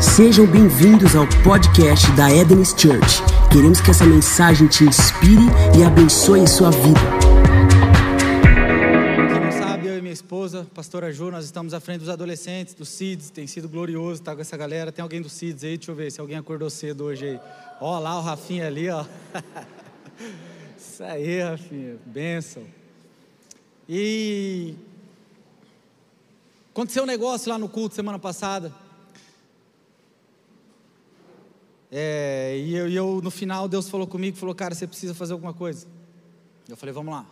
Sejam bem-vindos ao podcast da Eden's Church. Queremos que essa mensagem te inspire e abençoe sua vida. Quem não sabe, eu e minha esposa, pastora Ju, nós estamos à frente dos adolescentes, dos CIDs, tem sido glorioso estar com essa galera. Tem alguém do CIDs aí? Deixa eu ver se alguém acordou cedo hoje aí. Ó lá o Rafinha ali, ó. Isso aí, Rafinha, bênção. E aconteceu um negócio lá no culto semana passada. É, e, eu, eu, no final, Deus falou comigo, falou, cara, você precisa fazer alguma coisa. Eu falei, vamos lá.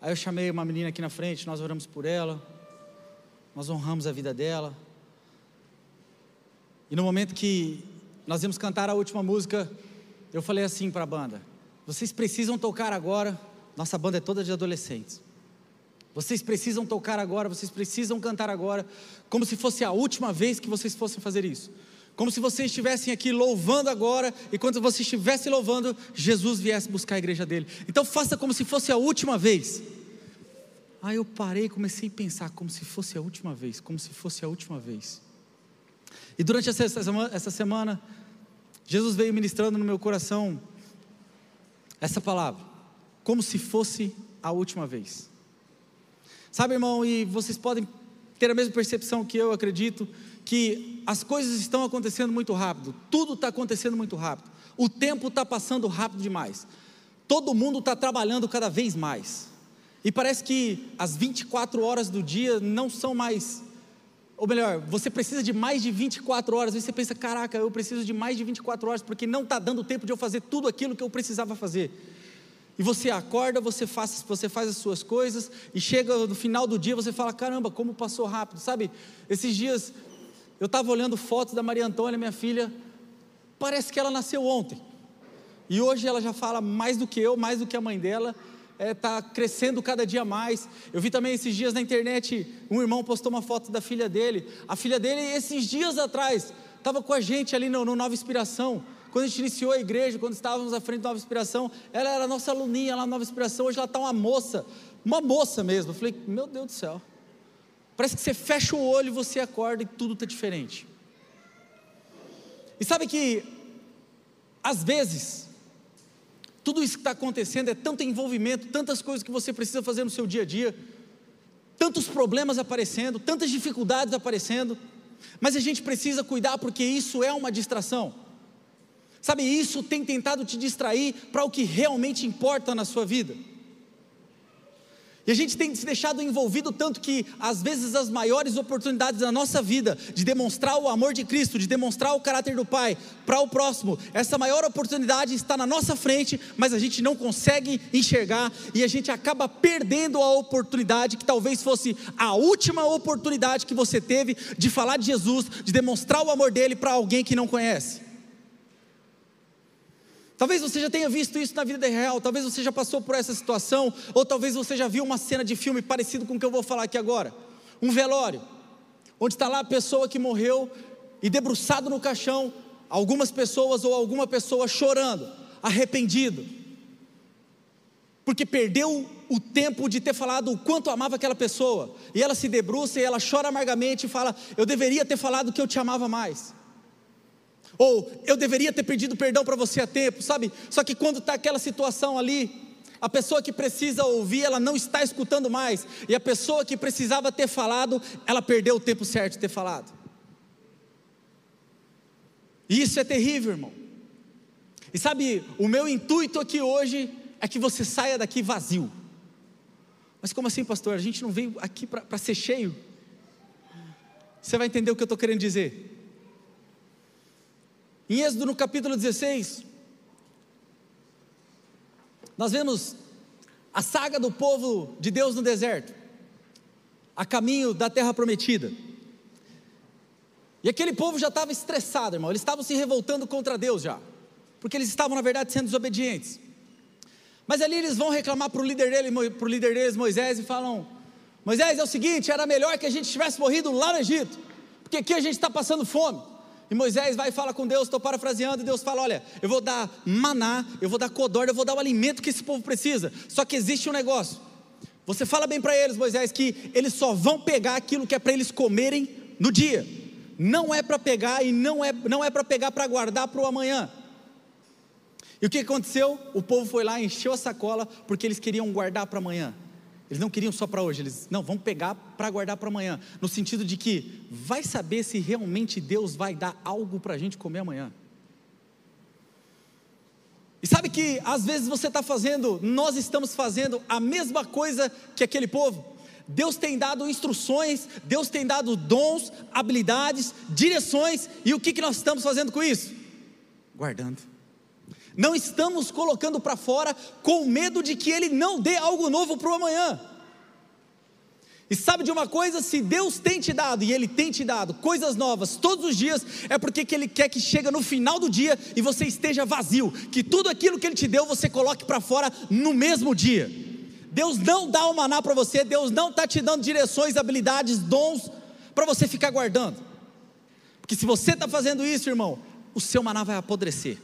Aí eu chamei uma menina aqui na frente, nós oramos por ela, nós honramos a vida dela. E no momento que nós íamos cantar a última música, eu falei assim para a banda: vocês precisam tocar agora. Nossa banda é toda de adolescentes. Vocês precisam tocar agora, vocês precisam cantar agora, como se fosse a última vez que vocês fossem fazer isso. Como se vocês estivessem aqui louvando agora, e quando você estivesse louvando, Jesus viesse buscar a igreja dele. Então faça como se fosse a última vez. Aí eu parei comecei a pensar como se fosse a última vez, como se fosse a última vez. E durante essa semana, Jesus veio ministrando no meu coração essa palavra, como se fosse a última vez. Sabe, irmão, e vocês podem ter a mesma percepção que eu acredito, que as coisas estão acontecendo muito rápido, tudo está acontecendo muito rápido, o tempo está passando rápido demais, todo mundo está trabalhando cada vez mais, e parece que as 24 horas do dia não são mais, ou melhor, você precisa de mais de 24 horas, e você pensa, caraca, eu preciso de mais de 24 horas, porque não está dando tempo de eu fazer tudo aquilo que eu precisava fazer. E você acorda, você faz, você faz as suas coisas, e chega no final do dia, você fala: caramba, como passou rápido. Sabe, esses dias eu estava olhando fotos da Maria Antônia, minha filha, parece que ela nasceu ontem. E hoje ela já fala mais do que eu, mais do que a mãe dela, está é, crescendo cada dia mais. Eu vi também esses dias na internet, um irmão postou uma foto da filha dele. A filha dele, esses dias atrás, estava com a gente ali no, no Nova Inspiração. Quando a gente iniciou a igreja, quando estávamos à frente da Nova Inspiração, ela era nossa aluninha lá na Nova Inspiração, hoje ela está uma moça, uma moça mesmo. Eu falei, meu Deus do céu. Parece que você fecha o olho e você acorda e tudo está diferente. E sabe que, às vezes, tudo isso que está acontecendo é tanto envolvimento, tantas coisas que você precisa fazer no seu dia a dia, tantos problemas aparecendo, tantas dificuldades aparecendo, mas a gente precisa cuidar porque isso é uma distração. Sabe, isso tem tentado te distrair para o que realmente importa na sua vida. E a gente tem se deixado envolvido tanto que, às vezes, as maiores oportunidades da nossa vida de demonstrar o amor de Cristo, de demonstrar o caráter do Pai para o próximo, essa maior oportunidade está na nossa frente, mas a gente não consegue enxergar e a gente acaba perdendo a oportunidade que talvez fosse a última oportunidade que você teve de falar de Jesus, de demonstrar o amor dele para alguém que não conhece. Talvez você já tenha visto isso na vida real, talvez você já passou por essa situação, ou talvez você já viu uma cena de filme parecido com o que eu vou falar aqui agora. Um velório, onde está lá a pessoa que morreu e debruçado no caixão, algumas pessoas ou alguma pessoa chorando, arrependido, porque perdeu o tempo de ter falado o quanto amava aquela pessoa, e ela se debruça e ela chora amargamente e fala: Eu deveria ter falado que eu te amava mais. Ou eu deveria ter pedido perdão para você a tempo, sabe? Só que quando está aquela situação ali, a pessoa que precisa ouvir, ela não está escutando mais. E a pessoa que precisava ter falado, ela perdeu o tempo certo de ter falado. E isso é terrível, irmão. E sabe, o meu intuito aqui hoje é que você saia daqui vazio. Mas como assim, pastor? A gente não veio aqui para ser cheio? Você vai entender o que eu estou querendo dizer. Em Êxodo no capítulo 16, nós vemos a saga do povo de Deus no deserto, a caminho da terra prometida. E aquele povo já estava estressado, irmão, eles estavam se revoltando contra Deus já, porque eles estavam, na verdade, sendo desobedientes. Mas ali eles vão reclamar para o líder, dele, o líder deles, Moisés, e falam: Moisés, é o seguinte, era melhor que a gente tivesse morrido lá no Egito, porque aqui a gente está passando fome. E Moisés vai e fala com Deus, estou parafraseando, e Deus fala: Olha, eu vou dar maná, eu vou dar codorna, eu vou dar o alimento que esse povo precisa. Só que existe um negócio. Você fala bem para eles, Moisés, que eles só vão pegar aquilo que é para eles comerem no dia. não é para pegar e não é, não é para pegar para guardar para o amanhã. E o que aconteceu? O povo foi lá, encheu a sacola, porque eles queriam guardar para amanhã. Eles não queriam só para hoje, eles, não, vamos pegar para guardar para amanhã. No sentido de que, vai saber se realmente Deus vai dar algo para a gente comer amanhã. E sabe que às vezes você está fazendo, nós estamos fazendo a mesma coisa que aquele povo. Deus tem dado instruções, Deus tem dado dons, habilidades, direções, e o que, que nós estamos fazendo com isso? Guardando. Não estamos colocando para fora com medo de que Ele não dê algo novo para o amanhã. E sabe de uma coisa? Se Deus tem te dado, e Ele tem te dado coisas novas todos os dias, é porque que Ele quer que chegue no final do dia e você esteja vazio, que tudo aquilo que Ele te deu você coloque para fora no mesmo dia. Deus não dá o maná para você, Deus não está te dando direções, habilidades, dons para você ficar guardando. Porque se você está fazendo isso, irmão, o seu maná vai apodrecer.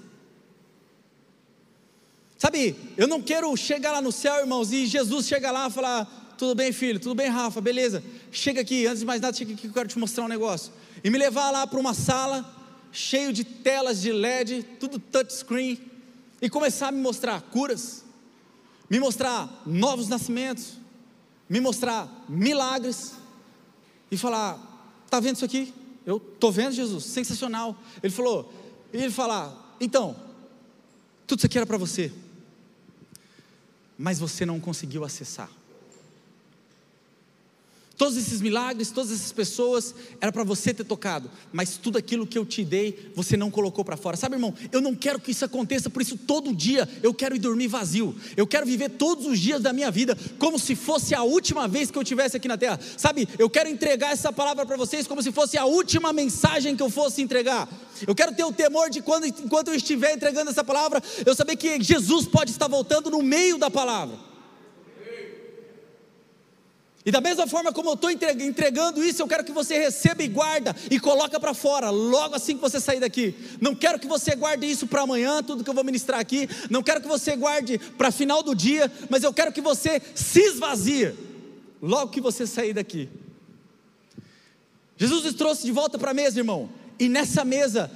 Sabe, eu não quero chegar lá no céu, irmãos, e Jesus chega lá e falar: Tudo bem, filho, tudo bem, Rafa, beleza. Chega aqui, antes de mais nada, chega aqui que eu quero te mostrar um negócio. E me levar lá para uma sala, cheio de telas de LED, tudo touchscreen, e começar a me mostrar curas, me mostrar novos nascimentos, me mostrar milagres, e falar: Está vendo isso aqui? Eu estou vendo, Jesus, sensacional. Ele falou, e ele falar: Então, tudo isso aqui era para você mas você não conseguiu acessar. Todos esses milagres, todas essas pessoas, era para você ter tocado, mas tudo aquilo que eu te dei, você não colocou para fora. Sabe, irmão, eu não quero que isso aconteça, por isso todo dia eu quero ir dormir vazio. Eu quero viver todos os dias da minha vida como se fosse a última vez que eu estivesse aqui na terra. Sabe, eu quero entregar essa palavra para vocês como se fosse a última mensagem que eu fosse entregar. Eu quero ter o temor de quando enquanto eu estiver entregando essa palavra, eu saber que Jesus pode estar voltando no meio da palavra. E da mesma forma como eu estou entregando isso, eu quero que você receba e guarda e coloca para fora, logo assim que você sair daqui. Não quero que você guarde isso para amanhã, tudo que eu vou ministrar aqui. Não quero que você guarde para final do dia, mas eu quero que você se esvazie logo que você sair daqui. Jesus nos trouxe de volta para a mesa, irmão. E nessa mesa,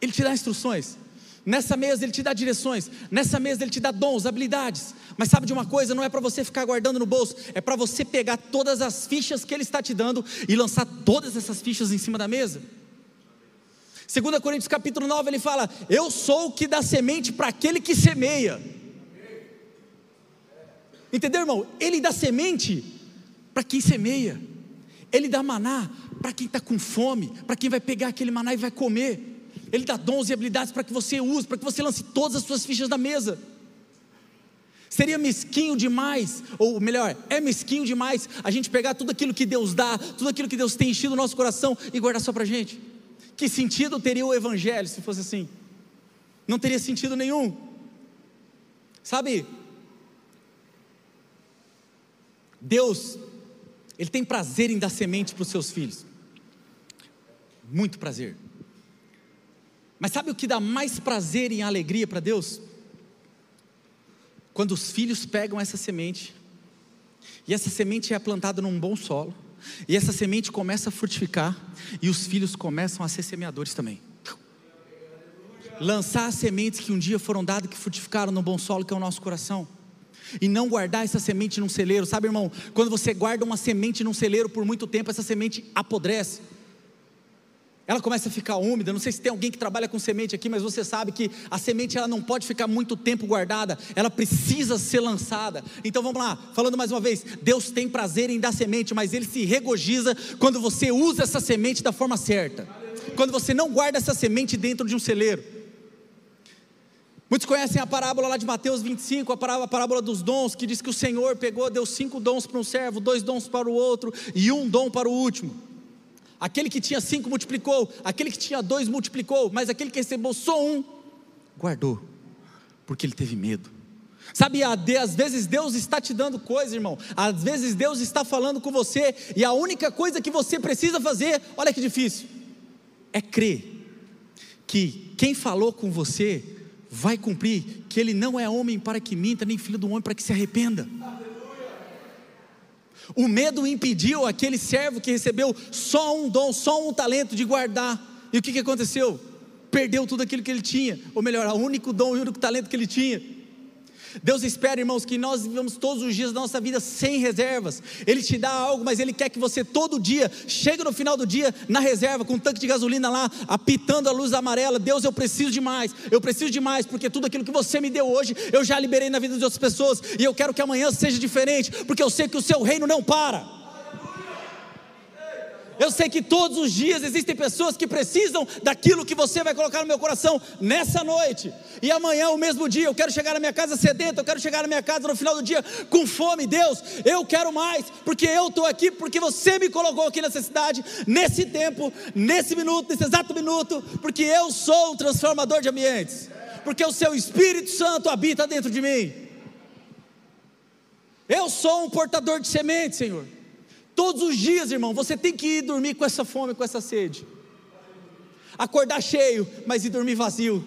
Ele te dá instruções. Nessa mesa ele te dá direções, nessa mesa ele te dá dons, habilidades. Mas sabe de uma coisa, não é para você ficar guardando no bolso, é para você pegar todas as fichas que ele está te dando e lançar todas essas fichas em cima da mesa. 2 Coríntios capítulo 9 ele fala: Eu sou o que dá semente para aquele que semeia. Entendeu, irmão? Ele dá semente para quem semeia, ele dá maná para quem está com fome, para quem vai pegar aquele maná e vai comer. Ele dá dons e habilidades para que você use, para que você lance todas as suas fichas na mesa. Seria mesquinho demais, ou melhor, é mesquinho demais a gente pegar tudo aquilo que Deus dá, tudo aquilo que Deus tem enchido o nosso coração e guardar só para a gente. Que sentido teria o Evangelho se fosse assim? Não teria sentido nenhum. Sabe, Deus, Ele tem prazer em dar semente para os seus filhos, muito prazer. Mas sabe o que dá mais prazer e alegria para Deus? Quando os filhos pegam essa semente, e essa semente é plantada num bom solo, e essa semente começa a frutificar, e os filhos começam a ser semeadores também. Lançar as sementes que um dia foram dadas, que frutificaram no bom solo, que é o nosso coração e não guardar essa semente num celeiro, sabe, irmão? Quando você guarda uma semente num celeiro por muito tempo, essa semente apodrece ela começa a ficar úmida. Não sei se tem alguém que trabalha com semente aqui, mas você sabe que a semente ela não pode ficar muito tempo guardada, ela precisa ser lançada. Então vamos lá, falando mais uma vez: Deus tem prazer em dar semente, mas Ele se regozija quando você usa essa semente da forma certa, quando você não guarda essa semente dentro de um celeiro. Muitos conhecem a parábola lá de Mateus 25, a parábola, a parábola dos dons, que diz que o Senhor pegou, deu cinco dons para um servo, dois dons para o outro e um dom para o último. Aquele que tinha cinco multiplicou, aquele que tinha dois multiplicou, mas aquele que recebeu só um, guardou, porque ele teve medo. Sabe, às vezes Deus está te dando coisa, irmão. Às vezes Deus está falando com você, e a única coisa que você precisa fazer, olha que difícil, é crer que quem falou com você vai cumprir, que Ele não é homem para que minta, nem filho do homem para que se arrependa. O medo impediu aquele servo que recebeu só um dom, só um talento de guardar. E o que, que aconteceu? Perdeu tudo aquilo que ele tinha, ou melhor, o único dom e o único talento que ele tinha. Deus espera, irmãos, que nós vivamos todos os dias da nossa vida sem reservas. Ele te dá algo, mas Ele quer que você todo dia chegue no final do dia na reserva, com um tanque de gasolina lá, apitando a luz amarela. Deus, eu preciso de mais, eu preciso de mais, porque tudo aquilo que você me deu hoje, eu já liberei na vida de outras pessoas, e eu quero que amanhã seja diferente, porque eu sei que o seu reino não para. Eu sei que todos os dias existem pessoas que precisam daquilo que você vai colocar no meu coração nessa noite. E amanhã, o mesmo dia, eu quero chegar na minha casa sedento, eu quero chegar na minha casa no final do dia com fome. Deus, eu quero mais, porque eu estou aqui, porque você me colocou aqui nessa cidade, nesse tempo, nesse minuto, nesse exato minuto, porque eu sou um transformador de ambientes, porque o seu Espírito Santo habita dentro de mim. Eu sou um portador de semente, Senhor. Todos os dias, irmão, você tem que ir dormir com essa fome, com essa sede. Acordar cheio, mas ir dormir vazio.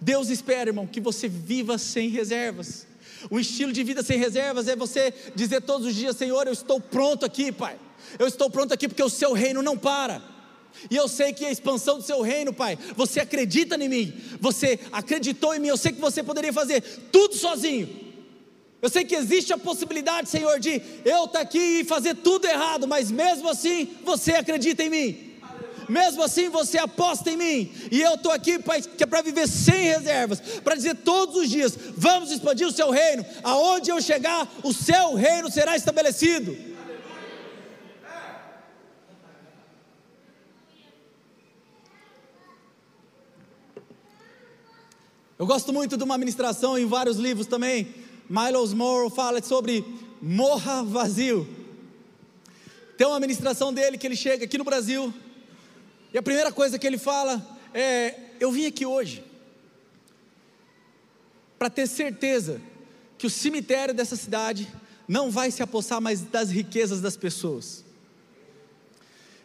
Deus espera, irmão, que você viva sem reservas. O estilo de vida sem reservas é você dizer todos os dias: Senhor, eu estou pronto aqui, Pai. Eu estou pronto aqui porque o seu reino não para. E eu sei que a expansão do seu reino, Pai, você acredita em mim, você acreditou em mim. Eu sei que você poderia fazer tudo sozinho, eu sei que existe a possibilidade, Senhor, de eu estar tá aqui e fazer tudo errado, mas mesmo assim você acredita em mim. Mesmo assim você aposta em mim, e eu estou aqui que é para viver sem reservas, para dizer todos os dias: vamos expandir o seu reino, aonde eu chegar, o seu reino será estabelecido. Eu gosto muito de uma ministração em vários livros também, Miles Moore fala sobre morra vazio. Tem uma ministração dele que ele chega aqui no Brasil, e a primeira coisa que ele fala é: Eu vim aqui hoje para ter certeza que o cemitério dessa cidade não vai se apossar mais das riquezas das pessoas.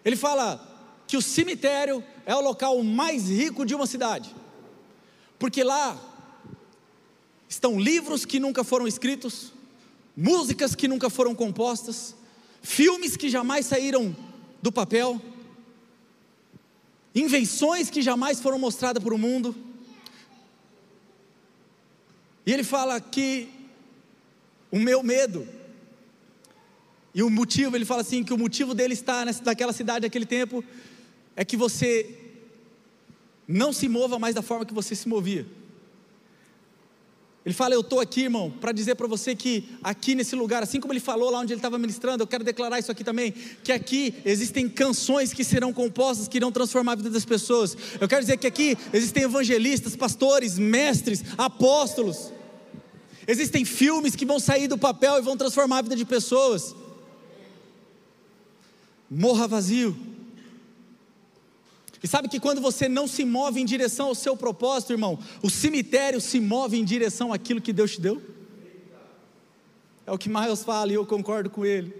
Ele fala que o cemitério é o local mais rico de uma cidade, porque lá estão livros que nunca foram escritos, músicas que nunca foram compostas, filmes que jamais saíram do papel, invenções que jamais foram mostradas para o mundo. E ele fala que o meu medo, e o motivo, ele fala assim: que o motivo dele estar naquela cidade naquele tempo, é que você não se mova mais da forma que você se movia. Ele fala: Eu estou aqui, irmão, para dizer para você que aqui nesse lugar, assim como ele falou lá onde ele estava ministrando, eu quero declarar isso aqui também: que aqui existem canções que serão compostas, que irão transformar a vida das pessoas. Eu quero dizer que aqui existem evangelistas, pastores, mestres, apóstolos. Existem filmes que vão sair do papel e vão transformar a vida de pessoas. Morra vazio. E sabe que quando você não se move em direção ao seu propósito, irmão, o cemitério se move em direção àquilo que Deus te deu? É o que Miles fala e eu concordo com ele.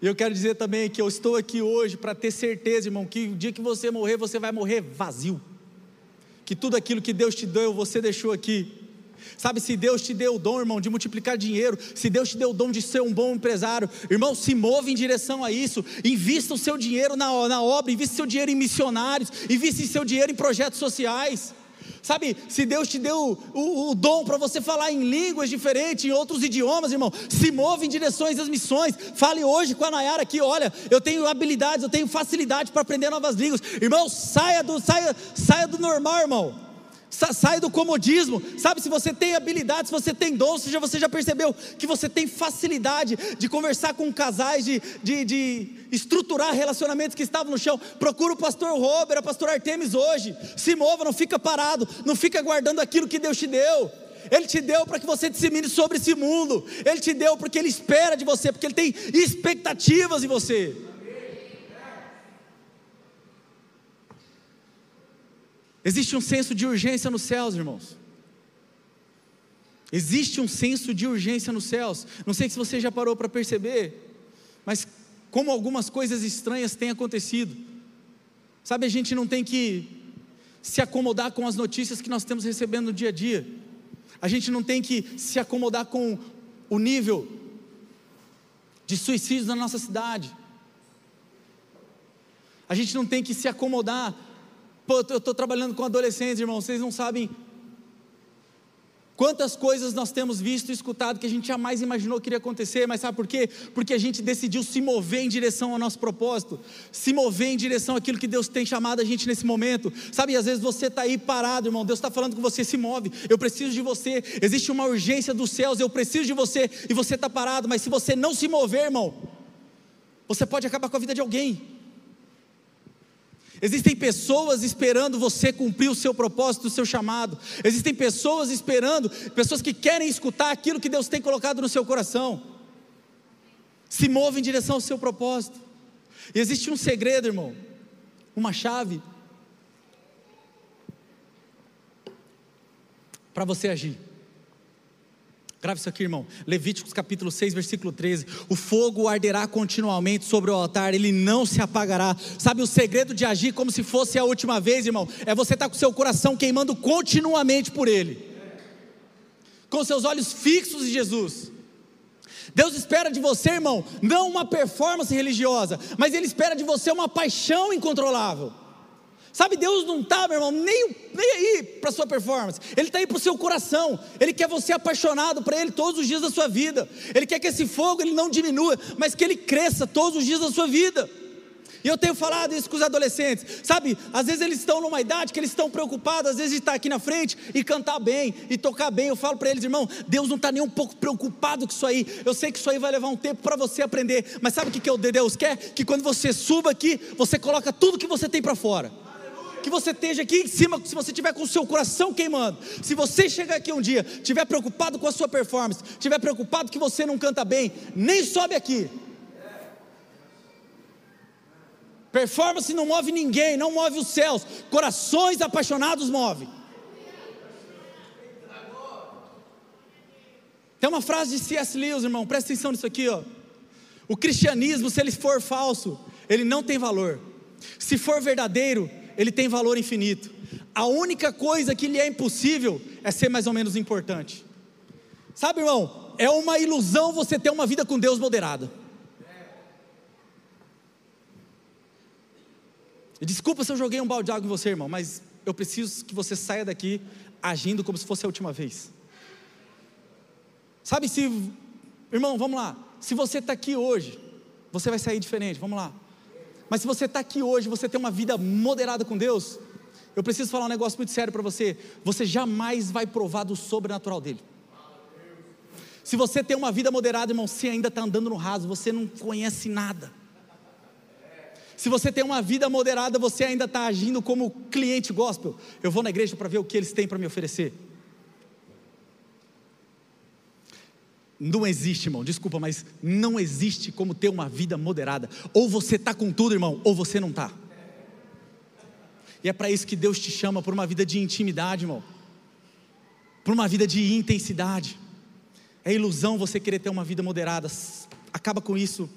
E eu quero dizer também que eu estou aqui hoje para ter certeza, irmão, que o dia que você morrer, você vai morrer vazio. Que tudo aquilo que Deus te deu, você deixou aqui. Sabe, se Deus te deu o dom, irmão, de multiplicar dinheiro, se Deus te deu o dom de ser um bom empresário, irmão, se move em direção a isso, invista o seu dinheiro na, na obra, invista o seu dinheiro em missionários, invista o seu dinheiro em projetos sociais. Sabe, se Deus te deu o, o, o dom para você falar em línguas diferentes, em outros idiomas, irmão, se move em direções das missões. Fale hoje com a Nayara aqui: olha, eu tenho habilidades, eu tenho facilidade para aprender novas línguas. Irmão, saia do, saia, saia do normal, irmão. Sai do comodismo, sabe? Se você tem habilidade, se você tem dom, se você já percebeu que você tem facilidade de conversar com casais, de, de, de estruturar relacionamentos que estavam no chão, procura o pastor Robert, a pastor Artemis hoje. Se mova, não fica parado, não fica guardando aquilo que Deus te deu. Ele te deu para que você dissemine sobre esse mundo. Ele te deu porque Ele espera de você, porque Ele tem expectativas em você. Existe um senso de urgência nos céus, irmãos. Existe um senso de urgência nos céus. Não sei se você já parou para perceber, mas como algumas coisas estranhas têm acontecido. Sabe, a gente não tem que se acomodar com as notícias que nós temos recebendo no dia a dia. A gente não tem que se acomodar com o nível de suicídios na nossa cidade. A gente não tem que se acomodar. Pô, eu estou trabalhando com adolescentes, irmão, vocês não sabem Quantas coisas nós temos visto e escutado que a gente jamais imaginou que iria acontecer, mas sabe por quê? Porque a gente decidiu se mover em direção ao nosso propósito, se mover em direção àquilo que Deus tem chamado a gente nesse momento. Sabe, às vezes você está aí parado, irmão, Deus está falando com você, se move, eu preciso de você, existe uma urgência dos céus, eu preciso de você, e você está parado, mas se você não se mover, irmão, você pode acabar com a vida de alguém. Existem pessoas esperando você cumprir o seu propósito, o seu chamado. Existem pessoas esperando, pessoas que querem escutar aquilo que Deus tem colocado no seu coração. Se move em direção ao seu propósito. E existe um segredo, irmão, uma chave para você agir. Grave isso aqui, irmão. Levíticos capítulo 6, versículo 13. O fogo arderá continuamente sobre o altar, ele não se apagará. Sabe o segredo de agir como se fosse a última vez, irmão? É você estar tá com seu coração queimando continuamente por ele, com seus olhos fixos em Jesus. Deus espera de você, irmão, não uma performance religiosa, mas Ele espera de você uma paixão incontrolável. Sabe, Deus não está, meu irmão, nem, nem aí para sua performance, Ele está aí para o seu coração, Ele quer você apaixonado para Ele todos os dias da sua vida, Ele quer que esse fogo ele não diminua, mas que ele cresça todos os dias da sua vida. E eu tenho falado isso com os adolescentes, sabe? Às vezes eles estão numa idade que eles estão preocupados, às vezes de estar aqui na frente e cantar bem e tocar bem. Eu falo para eles, irmão, Deus não está nem um pouco preocupado com isso aí. Eu sei que isso aí vai levar um tempo para você aprender, mas sabe o que, que Deus quer? Que quando você suba aqui, você coloca tudo que você tem para fora que você esteja aqui em cima, se você tiver com o seu coração queimando, se você chegar aqui um dia, tiver preocupado com a sua performance, tiver preocupado que você não canta bem, nem sobe aqui. Performance não move ninguém, não move os céus, corações apaixonados move. Tem uma frase de C.S. Lewis, irmão, presta atenção nisso aqui, ó. O cristianismo, se ele for falso, ele não tem valor. Se for verdadeiro, ele tem valor infinito. A única coisa que lhe é impossível é ser mais ou menos importante. Sabe, irmão, é uma ilusão você ter uma vida com Deus moderada. Desculpa se eu joguei um balde de água em você, irmão, mas eu preciso que você saia daqui agindo como se fosse a última vez. Sabe se, irmão, vamos lá. Se você está aqui hoje, você vai sair diferente. Vamos lá. Mas se você está aqui hoje, você tem uma vida moderada com Deus, eu preciso falar um negócio muito sério para você. Você jamais vai provar do sobrenatural dele. Se você tem uma vida moderada, irmão, você ainda está andando no raso, você não conhece nada. Se você tem uma vida moderada, você ainda está agindo como cliente gospel. Eu vou na igreja para ver o que eles têm para me oferecer. Não existe, irmão, desculpa, mas não existe como ter uma vida moderada. Ou você está com tudo, irmão, ou você não está. E é para isso que Deus te chama, por uma vida de intimidade, irmão. Por uma vida de intensidade. É ilusão você querer ter uma vida moderada. Acaba com isso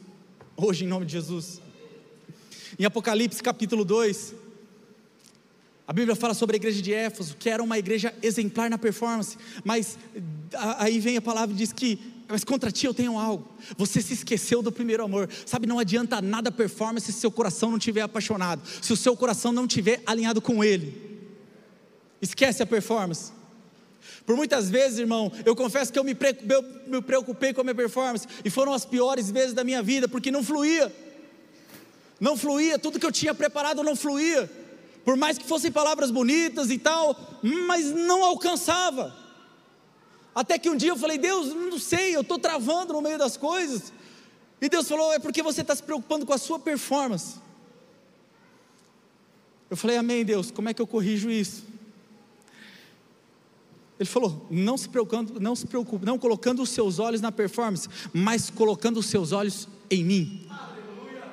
hoje, em nome de Jesus. Em Apocalipse capítulo 2, a Bíblia fala sobre a igreja de Éfeso, que era uma igreja exemplar na performance, mas aí vem a palavra e diz que mas contra ti eu tenho algo. Você se esqueceu do primeiro amor. Sabe, não adianta nada performance se seu coração não estiver apaixonado, se o seu coração não estiver alinhado com Ele. Esquece a performance. Por muitas vezes, irmão, eu confesso que eu me, preocupei com a minha performance, e foram as piores vezes da minha vida, porque não fluía. Não fluía, tudo que eu tinha preparado não fluía. Por mais que fossem palavras bonitas e tal, mas não alcançava. Até que um dia eu falei, Deus, não sei, eu estou travando no meio das coisas. E Deus falou, é porque você está se preocupando com a sua performance. Eu falei, Amém, Deus, como é que eu corrijo isso? Ele falou, não se preocupando, não se preocupe, não colocando os seus olhos na performance, mas colocando os seus olhos em mim. Aleluia.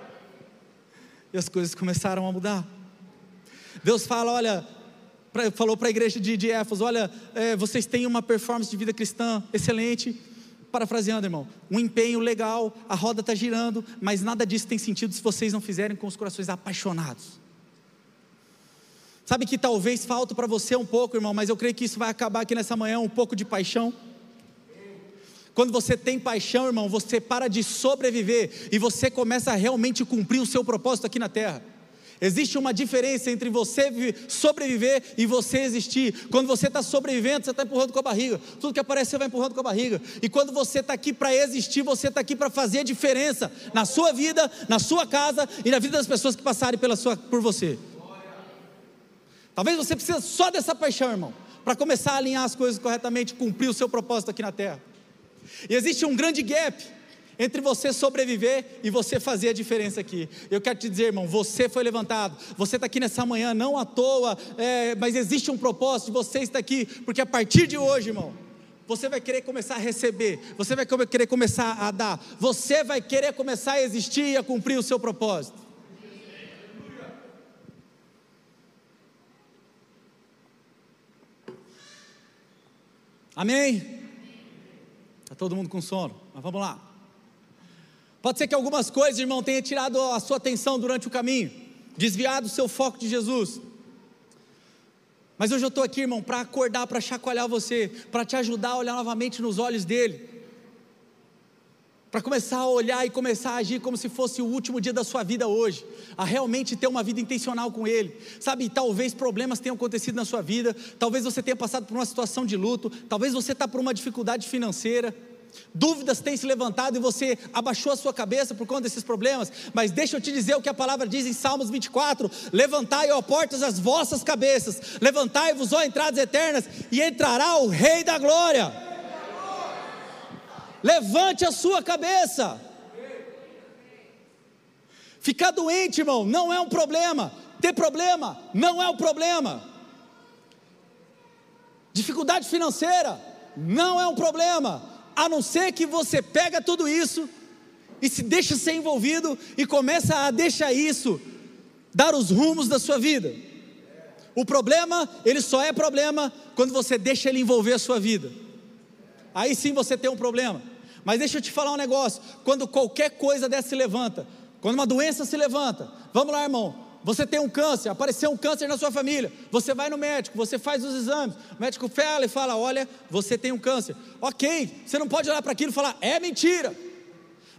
E as coisas começaram a mudar. Deus fala: olha, pra, falou para a igreja de, de Olha, é, vocês têm uma performance de vida cristã excelente. Parafraseando, irmão, um empenho legal, a roda está girando, mas nada disso tem sentido se vocês não fizerem com os corações apaixonados. Sabe que talvez falta para você um pouco, irmão, mas eu creio que isso vai acabar aqui nessa manhã um pouco de paixão. Quando você tem paixão, irmão, você para de sobreviver e você começa a realmente cumprir o seu propósito aqui na terra. Existe uma diferença entre você sobreviver e você existir. Quando você está sobrevivendo, você está empurrando com a barriga. Tudo que aparece, você vai empurrando com a barriga. E quando você está aqui para existir, você está aqui para fazer a diferença na sua vida, na sua casa e na vida das pessoas que passarem pela sua, por você. Talvez você precise só dessa paixão, irmão, para começar a alinhar as coisas corretamente, cumprir o seu propósito aqui na terra. E existe um grande gap entre você sobreviver e você fazer a diferença aqui. Eu quero te dizer, irmão, você foi levantado, você está aqui nessa manhã, não à toa, é, mas existe um propósito você estar aqui, porque a partir de hoje, irmão, você vai querer começar a receber, você vai querer começar a dar, você vai querer começar a existir e a cumprir o seu propósito. Amém? Está todo mundo com sono, mas vamos lá. Pode ser que algumas coisas, irmão, tenha tirado a sua atenção durante o caminho, desviado o seu foco de Jesus. Mas hoje eu estou aqui, irmão, para acordar, para chacoalhar você, para te ajudar a olhar novamente nos olhos dele, para começar a olhar e começar a agir como se fosse o último dia da sua vida hoje, a realmente ter uma vida intencional com Ele, sabe? Talvez problemas tenham acontecido na sua vida, talvez você tenha passado por uma situação de luto, talvez você está por uma dificuldade financeira. Dúvidas têm se levantado e você abaixou a sua cabeça por conta desses problemas, mas deixa eu te dizer o que a palavra diz em Salmos 24: Levantai, ó portas, as vossas cabeças, levantai-vos, ó entradas eternas, e entrará o Rei da Glória. Levante a sua cabeça. Ficar doente, irmão, não é um problema. Ter problema não é um problema. Dificuldade financeira não é um problema a não ser que você pega tudo isso e se deixa ser envolvido e começa a deixar isso dar os rumos da sua vida. O problema, ele só é problema quando você deixa ele envolver a sua vida. Aí sim você tem um problema. Mas deixa eu te falar um negócio: quando qualquer coisa dessa se levanta, quando uma doença se levanta, vamos lá, irmão, você tem um câncer, apareceu um câncer na sua família. Você vai no médico, você faz os exames. O médico fala e fala: Olha, você tem um câncer. Ok, você não pode olhar para aquilo e falar: É mentira.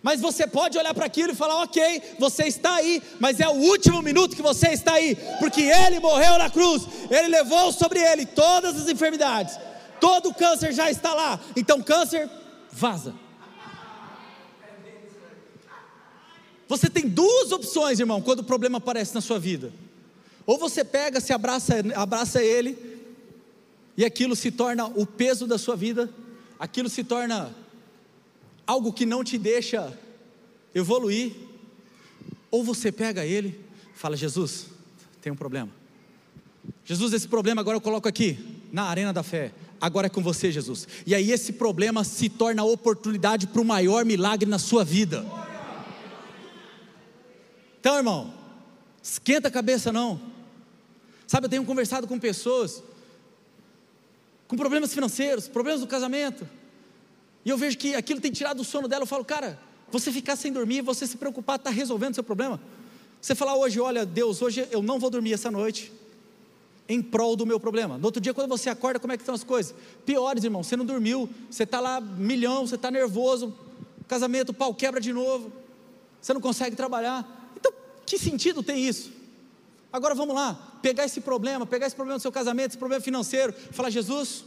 Mas você pode olhar para aquilo e falar: Ok, você está aí, mas é o último minuto que você está aí, porque Ele morreu na cruz, Ele levou sobre Ele todas as enfermidades, todo o câncer já está lá. Então, câncer, vaza. Você tem duas opções, irmão, quando o problema aparece na sua vida. Ou você pega, se abraça, abraça ele, e aquilo se torna o peso da sua vida, aquilo se torna algo que não te deixa evoluir. Ou você pega ele, fala: Jesus, tem um problema. Jesus, esse problema agora eu coloco aqui, na arena da fé. Agora é com você, Jesus. E aí esse problema se torna oportunidade para o maior milagre na sua vida. Então, irmão, esquenta a cabeça não. Sabe, eu tenho conversado com pessoas com problemas financeiros, problemas do casamento, e eu vejo que aquilo tem tirado o sono dela. Eu falo, cara, você ficar sem dormir, você se preocupar, está resolvendo o seu problema. Você falar hoje, olha, Deus, hoje eu não vou dormir essa noite, em prol do meu problema. No outro dia, quando você acorda, como é que estão as coisas? Piores, irmão, você não dormiu, você está lá milhão, você está nervoso, casamento, o pau quebra de novo, você não consegue trabalhar. Que sentido tem isso? Agora vamos lá, pegar esse problema, pegar esse problema do seu casamento, esse problema financeiro, falar, Jesus,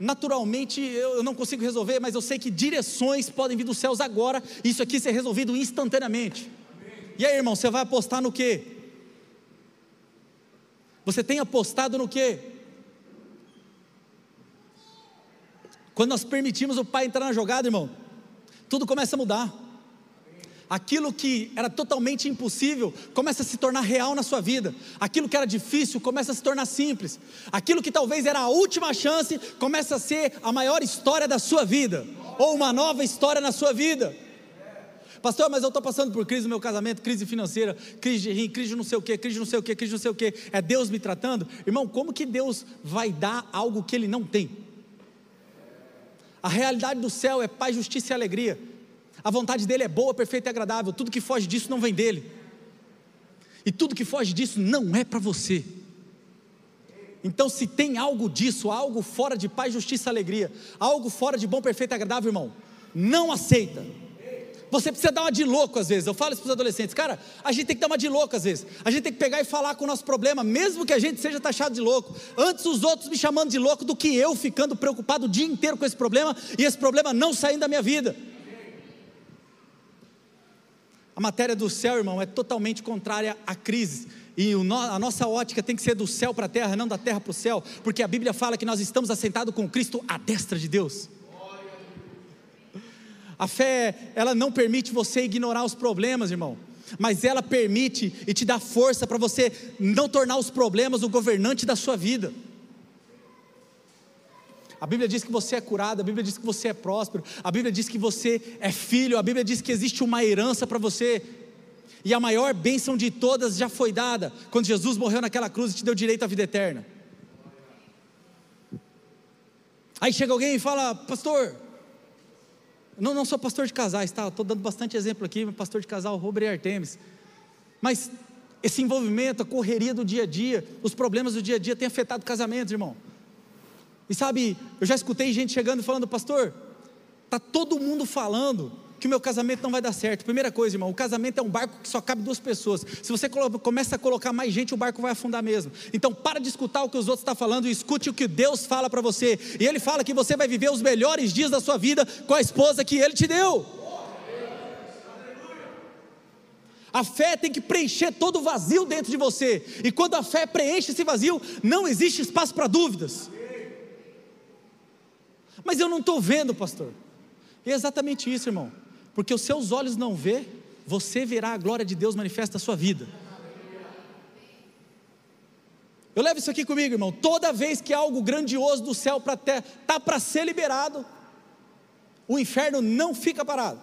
naturalmente eu não consigo resolver, mas eu sei que direções podem vir dos céus agora, e isso aqui ser resolvido instantaneamente. E aí, irmão, você vai apostar no quê? Você tem apostado no quê? Quando nós permitimos o Pai entrar na jogada, irmão, tudo começa a mudar aquilo que era totalmente impossível começa a se tornar real na sua vida, aquilo que era difícil começa a se tornar simples, aquilo que talvez era a última chance começa a ser a maior história da sua vida, ou uma nova história na sua vida. Pastor, mas eu estou passando por crise no meu casamento, crise financeira, crise de rim, crise de não sei o que, crise de não sei o que, crise de não sei o que. É Deus me tratando? Irmão, como que Deus vai dar algo que Ele não tem? A realidade do céu é paz, justiça e alegria. A vontade dele é boa, perfeita e agradável. Tudo que foge disso não vem dele. E tudo que foge disso não é para você. Então, se tem algo disso, algo fora de paz, justiça, alegria, algo fora de bom, perfeito e agradável, irmão, não aceita. Você precisa dar uma de louco às vezes. Eu falo isso para os adolescentes, cara, a gente tem que dar uma de louco às vezes. A gente tem que pegar e falar com o nosso problema, mesmo que a gente seja taxado de louco. Antes os outros me chamando de louco do que eu ficando preocupado o dia inteiro com esse problema e esse problema não saindo da minha vida. A matéria do céu, irmão, é totalmente contrária à crise. E a nossa ótica tem que ser do céu para a terra, não da terra para o céu, porque a Bíblia fala que nós estamos assentados com Cristo à destra de Deus. A fé, ela não permite você ignorar os problemas, irmão, mas ela permite e te dá força para você não tornar os problemas o governante da sua vida. A Bíblia diz que você é curado, a Bíblia diz que você é próspero, a Bíblia diz que você é filho, a Bíblia diz que existe uma herança para você. E a maior bênção de todas já foi dada quando Jesus morreu naquela cruz e te deu direito à vida eterna. Aí chega alguém e fala, pastor, não, não sou pastor de casais, tá? Estou dando bastante exemplo aqui, pastor de casal, Robert Artemis. Mas esse envolvimento, a correria do dia a dia, os problemas do dia a dia têm afetado casamentos, irmão. E sabe, eu já escutei gente chegando e falando, pastor, tá todo mundo falando que o meu casamento não vai dar certo. Primeira coisa, irmão, o casamento é um barco que só cabe duas pessoas. Se você começa a colocar mais gente, o barco vai afundar mesmo. Então, para de escutar o que os outros estão falando e escute o que Deus fala para você. E Ele fala que você vai viver os melhores dias da sua vida com a esposa que Ele te deu. A fé tem que preencher todo o vazio dentro de você. E quando a fé preenche esse vazio, não existe espaço para dúvidas. Mas eu não estou vendo, pastor. É exatamente isso, irmão porque os seus olhos não vê, você verá a glória de Deus manifesta na sua vida. Eu levo isso aqui comigo, irmão. Toda vez que algo grandioso do céu para a terra está para ser liberado, o inferno não fica parado.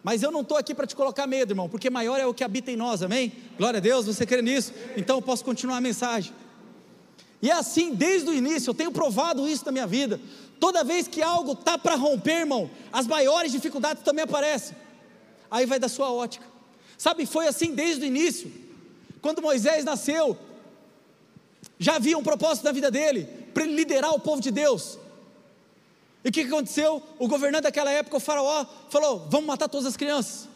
Mas eu não estou aqui para te colocar medo, irmão, porque maior é o que habita em nós, amém? Glória a Deus, você crê nisso? Então eu posso continuar a mensagem. E é assim desde o início, eu tenho provado isso na minha vida. Toda vez que algo está para romper, irmão, as maiores dificuldades também aparecem. Aí vai da sua ótica. Sabe, foi assim desde o início. Quando Moisés nasceu, já havia um propósito na vida dele, para ele liderar o povo de Deus. E o que aconteceu? O governante daquela época, o faraó, falou: vamos matar todas as crianças.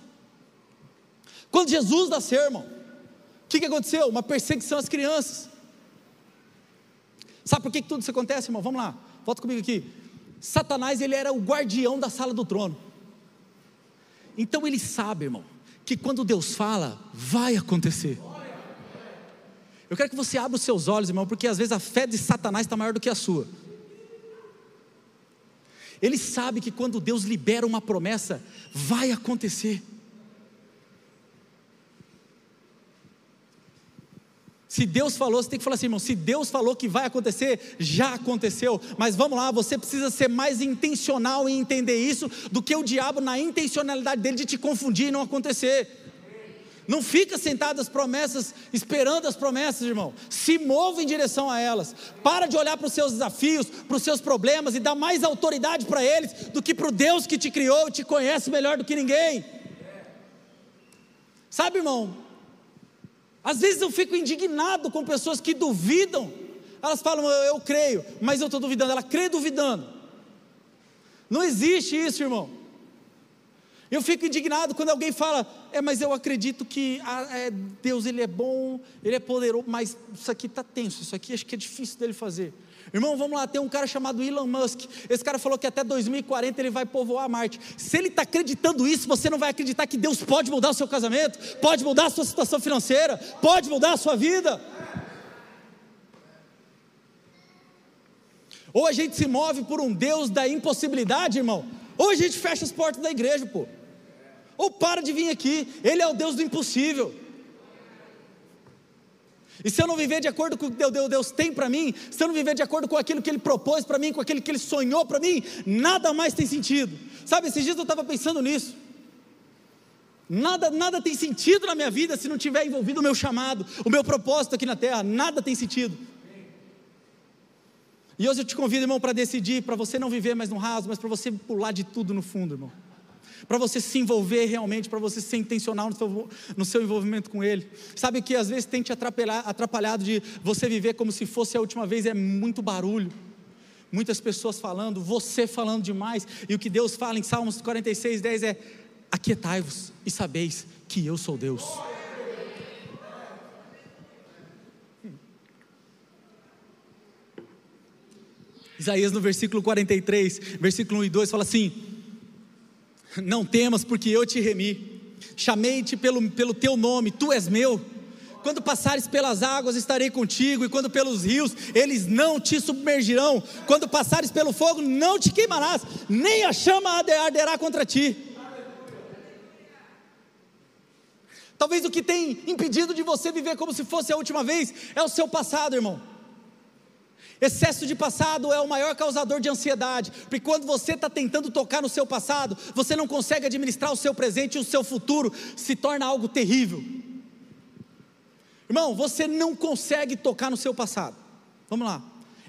Quando Jesus nasceu, irmão, o que aconteceu? Uma perseguição às crianças. Sabe por que tudo isso acontece, irmão? Vamos lá. Volta comigo aqui. Satanás, ele era o guardião da sala do trono. Então ele sabe, irmão, que quando Deus fala, vai acontecer. Eu quero que você abra os seus olhos, irmão, porque às vezes a fé de Satanás está maior do que a sua. Ele sabe que quando Deus libera uma promessa, vai acontecer. Se Deus falou, você tem que falar assim, irmão: se Deus falou que vai acontecer, já aconteceu. Mas vamos lá, você precisa ser mais intencional em entender isso do que o diabo na intencionalidade dele de te confundir e não acontecer. Não fica sentado as promessas, esperando as promessas, irmão. Se mova em direção a elas. Para de olhar para os seus desafios, para os seus problemas e dá mais autoridade para eles do que para o Deus que te criou e te conhece melhor do que ninguém. Sabe, irmão? Às vezes eu fico indignado com pessoas que duvidam. Elas falam, eu, eu creio, mas eu estou duvidando. Ela crê duvidando. Não existe isso, irmão. Eu fico indignado quando alguém fala, é, mas eu acredito que ah, é, Deus ele é bom, ele é poderoso, mas isso aqui está tenso, isso aqui acho que é difícil dele fazer. Irmão, vamos lá, tem um cara chamado Elon Musk. Esse cara falou que até 2040 ele vai povoar Marte. Se ele está acreditando isso, você não vai acreditar que Deus pode mudar o seu casamento, pode mudar a sua situação financeira, pode mudar a sua vida. Ou a gente se move por um Deus da impossibilidade, irmão, ou a gente fecha as portas da igreja, pô. Ou para de vir aqui, Ele é o Deus do impossível. E se eu não viver de acordo com o que Deus tem para mim, se eu não viver de acordo com aquilo que Ele propôs para mim, com aquilo que Ele sonhou para mim, nada mais tem sentido. Sabe, esses dias eu estava pensando nisso. Nada, nada tem sentido na minha vida se não tiver envolvido o meu chamado, o meu propósito aqui na terra. Nada tem sentido. E hoje eu te convido, irmão, para decidir, para você não viver mais no raso, mas para você pular de tudo no fundo, irmão. Para você se envolver realmente, para você ser intencional no seu, no seu envolvimento com Ele. Sabe que às vezes tem te atrapalhado de você viver como se fosse a última vez, é muito barulho. Muitas pessoas falando, você falando demais, e o que Deus fala em Salmos 46, 10 é: Aquietai-vos e sabeis que eu sou Deus. Isaías no versículo 43, versículo 1 e 2 fala assim: Não temas, porque eu te remi, chamei-te pelo, pelo teu nome, tu és meu. Quando passares pelas águas, estarei contigo, e quando pelos rios, eles não te submergirão. Quando passares pelo fogo, não te queimarás, nem a chama arderá contra ti. Talvez o que tem impedido de você viver como se fosse a última vez é o seu passado, irmão. Excesso de passado é o maior causador de ansiedade, porque quando você está tentando tocar no seu passado, você não consegue administrar o seu presente e o seu futuro se torna algo terrível. Irmão, você não consegue tocar no seu passado. Vamos lá.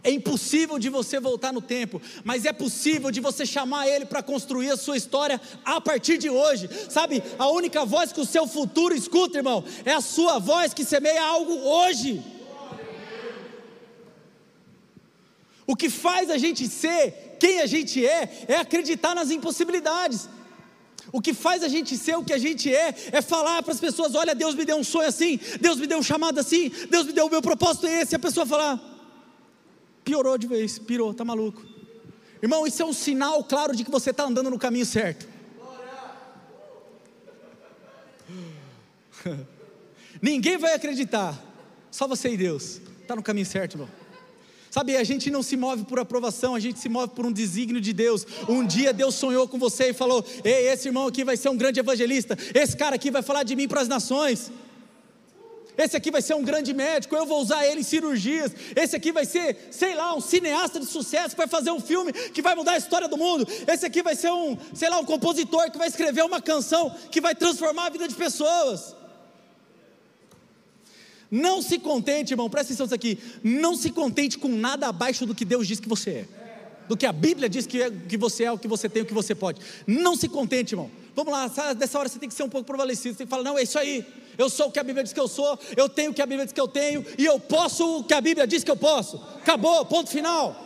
É impossível de você voltar no tempo, mas é possível de você chamar ele para construir a sua história a partir de hoje. Sabe, a única voz que o seu futuro escuta, irmão, é a sua voz que semeia algo hoje. O que faz a gente ser quem a gente é, é acreditar nas impossibilidades. O que faz a gente ser o que a gente é, é falar para as pessoas: olha, Deus me deu um sonho assim, Deus me deu um chamado assim, Deus me deu o meu propósito é esse. E a pessoa falar: piorou de vez, pirou, tá maluco. Irmão, isso é um sinal claro de que você está andando no caminho certo. Ninguém vai acreditar, só você e Deus. Está no caminho certo, irmão. Sabe, a gente não se move por aprovação, a gente se move por um desígnio de Deus. Um dia Deus sonhou com você e falou: Ei, esse irmão aqui vai ser um grande evangelista, esse cara aqui vai falar de mim para as nações. Esse aqui vai ser um grande médico, eu vou usar ele em cirurgias. Esse aqui vai ser, sei lá, um cineasta de sucesso que vai fazer um filme que vai mudar a história do mundo. Esse aqui vai ser um, sei lá, um compositor que vai escrever uma canção que vai transformar a vida de pessoas. Não se contente, irmão, presta atenção nisso aqui. Não se contente com nada abaixo do que Deus diz que você é. Do que a Bíblia diz que, é, que você é, o que você tem, o que você pode. Não se contente, irmão. Vamos lá, dessa hora você tem que ser um pouco prevalecido. Você tem que falar: não, é isso aí. Eu sou o que a Bíblia diz que eu sou, eu tenho o que a Bíblia diz que eu tenho, e eu posso o que a Bíblia diz que eu posso. Acabou, ponto final.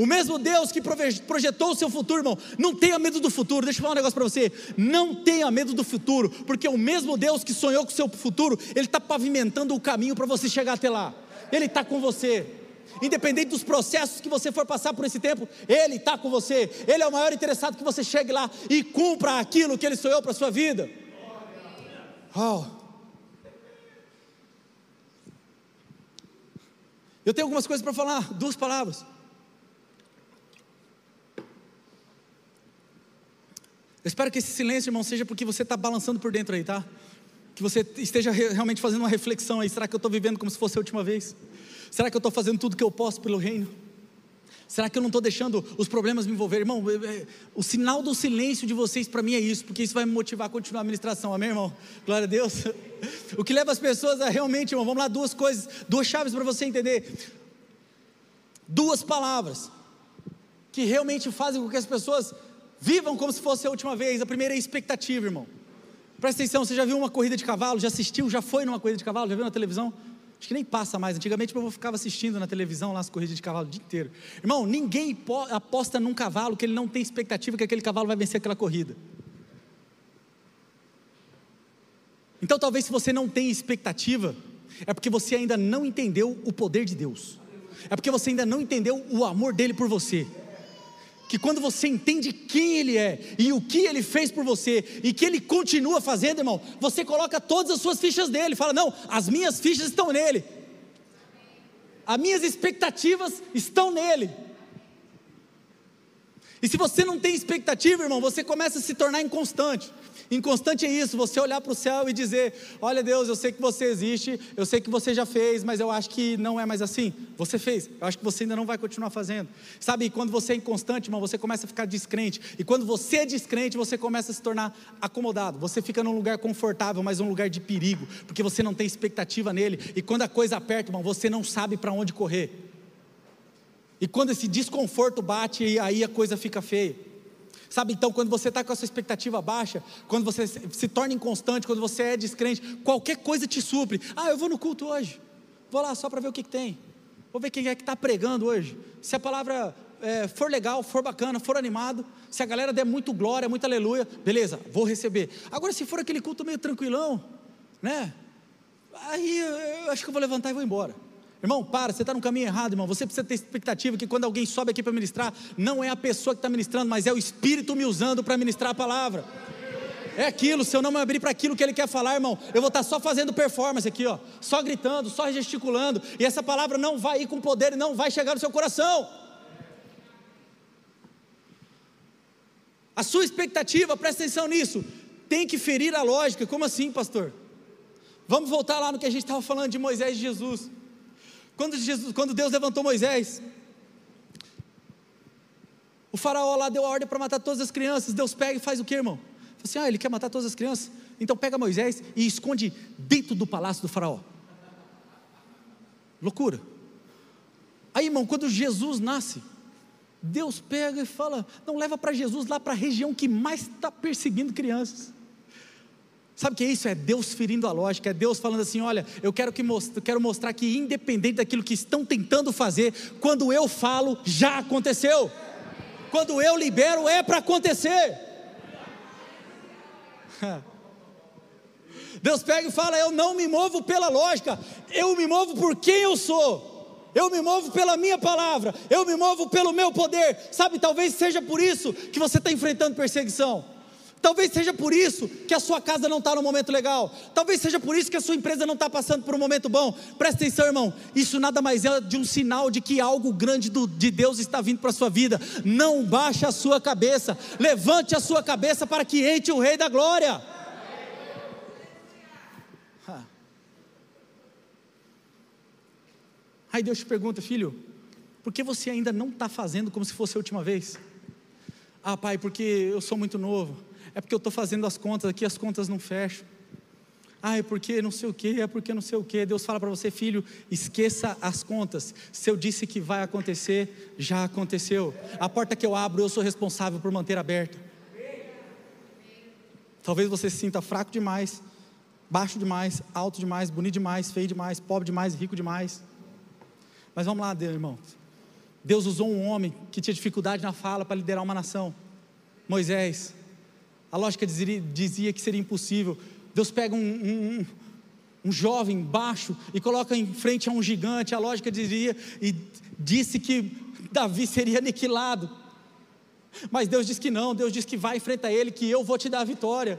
O mesmo Deus que projetou o seu futuro, irmão, não tenha medo do futuro. Deixa eu falar um negócio para você. Não tenha medo do futuro, porque o mesmo Deus que sonhou com o seu futuro, Ele está pavimentando o caminho para você chegar até lá. Ele está com você. Independente dos processos que você for passar por esse tempo, Ele está com você. Ele é o maior interessado que você chegue lá e cumpra aquilo que Ele sonhou para a sua vida. Oh. Eu tenho algumas coisas para falar, duas palavras. Eu espero que esse silêncio, irmão, seja porque você está balançando por dentro aí, tá? Que você esteja realmente fazendo uma reflexão aí. Será que eu estou vivendo como se fosse a última vez? Será que eu estou fazendo tudo que eu posso pelo reino? Será que eu não estou deixando os problemas me envolver? Irmão, é, é, o sinal do silêncio de vocês para mim é isso, porque isso vai me motivar a continuar a administração, amém, irmão? Glória a Deus. O que leva as pessoas a realmente, irmão, vamos lá, duas coisas, duas chaves para você entender. Duas palavras que realmente fazem com que as pessoas Vivam como se fosse a última vez. A primeira é expectativa, irmão. Presta atenção, você já viu uma corrida de cavalo? Já assistiu? Já foi numa corrida de cavalo? Já viu na televisão? Acho que nem passa mais. Antigamente eu ficava assistindo na televisão lá as corridas de cavalo o dia inteiro. Irmão, ninguém aposta num cavalo que ele não tem expectativa que aquele cavalo vai vencer aquela corrida. Então talvez se você não tem expectativa, é porque você ainda não entendeu o poder de Deus. É porque você ainda não entendeu o amor dele por você que quando você entende quem Ele é e o que Ele fez por você e que Ele continua fazendo, irmão, você coloca todas as suas fichas nele, fala: não, as minhas fichas estão nele, as minhas expectativas estão nele. E se você não tem expectativa, irmão, você começa a se tornar inconstante. Inconstante é isso, você olhar para o céu e dizer: Olha, Deus, eu sei que você existe, eu sei que você já fez, mas eu acho que não é mais assim. Você fez, eu acho que você ainda não vai continuar fazendo. Sabe, quando você é inconstante, irmão, você começa a ficar descrente. E quando você é descrente, você começa a se tornar acomodado. Você fica num lugar confortável, mas um lugar de perigo, porque você não tem expectativa nele. E quando a coisa aperta, irmão, você não sabe para onde correr. E quando esse desconforto bate, aí a coisa fica feia. Sabe, então, quando você está com a sua expectativa baixa, quando você se torna inconstante, quando você é descrente, qualquer coisa te supre. Ah, eu vou no culto hoje, vou lá só para ver o que, que tem, vou ver quem é que está pregando hoje. Se a palavra é, for legal, for bacana, for animado, se a galera der muito glória, muito aleluia, beleza, vou receber. Agora, se for aquele culto meio tranquilão, né? Aí eu acho que eu vou levantar e vou embora. Irmão, para, você está no caminho errado, irmão. Você precisa ter expectativa que quando alguém sobe aqui para ministrar, não é a pessoa que está ministrando, mas é o Espírito me usando para ministrar a palavra. É aquilo, se eu não me abrir para aquilo que ele quer falar, irmão, eu vou estar tá só fazendo performance aqui, ó, só gritando, só gesticulando, e essa palavra não vai ir com poder e não vai chegar no seu coração. A sua expectativa, presta atenção nisso, tem que ferir a lógica. Como assim, pastor? Vamos voltar lá no que a gente estava falando de Moisés e Jesus. Quando, Jesus, quando Deus levantou Moisés, o faraó lá deu a ordem para matar todas as crianças. Deus pega e faz o que, irmão? Fala assim: ah, ele quer matar todas as crianças? Então pega Moisés e esconde dentro do palácio do faraó. Loucura. Aí, irmão, quando Jesus nasce, Deus pega e fala: não leva para Jesus lá para a região que mais está perseguindo crianças. Sabe o que é isso? É Deus ferindo a lógica, é Deus falando assim: olha, eu quero, que most quero mostrar que, independente daquilo que estão tentando fazer, quando eu falo, já aconteceu. Quando eu libero, é para acontecer. Deus pega e fala: Eu não me movo pela lógica, eu me movo por quem eu sou. Eu me movo pela minha palavra, eu me movo pelo meu poder. Sabe, talvez seja por isso que você está enfrentando perseguição. Talvez seja por isso que a sua casa não está no momento legal. Talvez seja por isso que a sua empresa não está passando por um momento bom. Presta atenção, irmão. Isso nada mais é de um sinal de que algo grande do, de Deus está vindo para a sua vida. Não baixe a sua cabeça. Levante a sua cabeça para que entre o Rei da Glória. Aí Deus te pergunta, filho, por que você ainda não está fazendo como se fosse a última vez? Ah, pai, porque eu sou muito novo é porque eu estou fazendo as contas aqui, as contas não fecham. Ah, é porque não sei o que, é porque não sei o que. Deus fala para você, filho, esqueça as contas. Se eu disse que vai acontecer, já aconteceu. A porta que eu abro, eu sou responsável por manter aberta. Talvez você se sinta fraco demais, baixo demais, alto demais, bonito demais, feio demais, pobre demais, rico demais. Mas vamos lá, irmãos. Deus usou um homem que tinha dificuldade na fala para liderar uma nação. Moisés. A lógica dizia, que seria impossível. Deus pega um, um, um jovem baixo e coloca em frente a um gigante. A lógica dizia e disse que Davi seria aniquilado. Mas Deus diz que não, Deus diz que vai enfrentar ele, que eu vou te dar a vitória.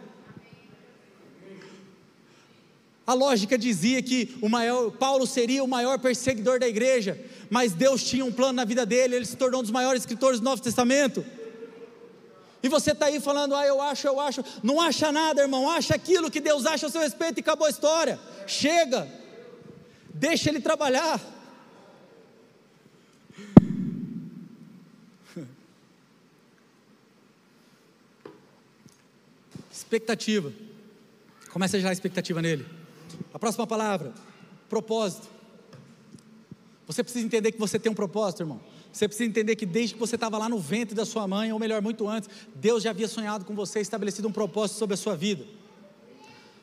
A lógica dizia que o maior, Paulo seria o maior perseguidor da igreja, mas Deus tinha um plano na vida dele, ele se tornou um dos maiores escritores do Novo Testamento. E você está aí falando, ah, eu acho, eu acho. Não acha nada, irmão. Acha aquilo que Deus acha a seu respeito e acabou a história. Chega. Deixa Ele trabalhar. Expectativa. Começa a gerar expectativa nele. A próxima palavra: propósito. Você precisa entender que você tem um propósito, irmão. Você precisa entender que desde que você estava lá no ventre da sua mãe, ou melhor, muito antes, Deus já havia sonhado com você, estabelecido um propósito sobre a sua vida.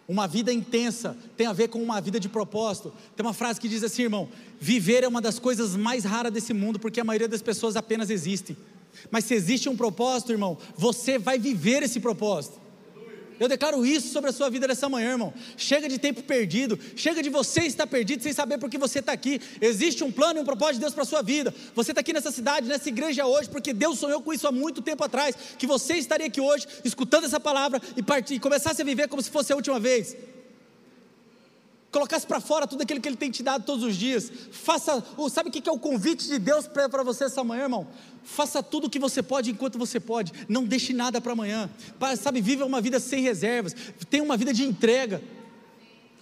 Uma vida intensa tem a ver com uma vida de propósito. Tem uma frase que diz assim, irmão: viver é uma das coisas mais raras desse mundo, porque a maioria das pessoas apenas existem. Mas se existe um propósito, irmão, você vai viver esse propósito. Eu declaro isso sobre a sua vida nessa manhã, irmão. Chega de tempo perdido, chega de você estar perdido sem saber por que você está aqui. Existe um plano e um propósito de Deus para a sua vida. Você está aqui nessa cidade, nessa igreja hoje, porque Deus sonhou com isso há muito tempo atrás. Que você estaria aqui hoje, escutando essa palavra e, partir, e começasse a viver como se fosse a última vez colocasse para fora tudo aquilo que Ele tem te dado todos os dias. Faça, sabe o que é o convite de Deus para você essa manhã, irmão? Faça tudo o que você pode enquanto você pode. Não deixe nada para amanhã. Sabe, viva uma vida sem reservas. Tenha uma vida de entrega.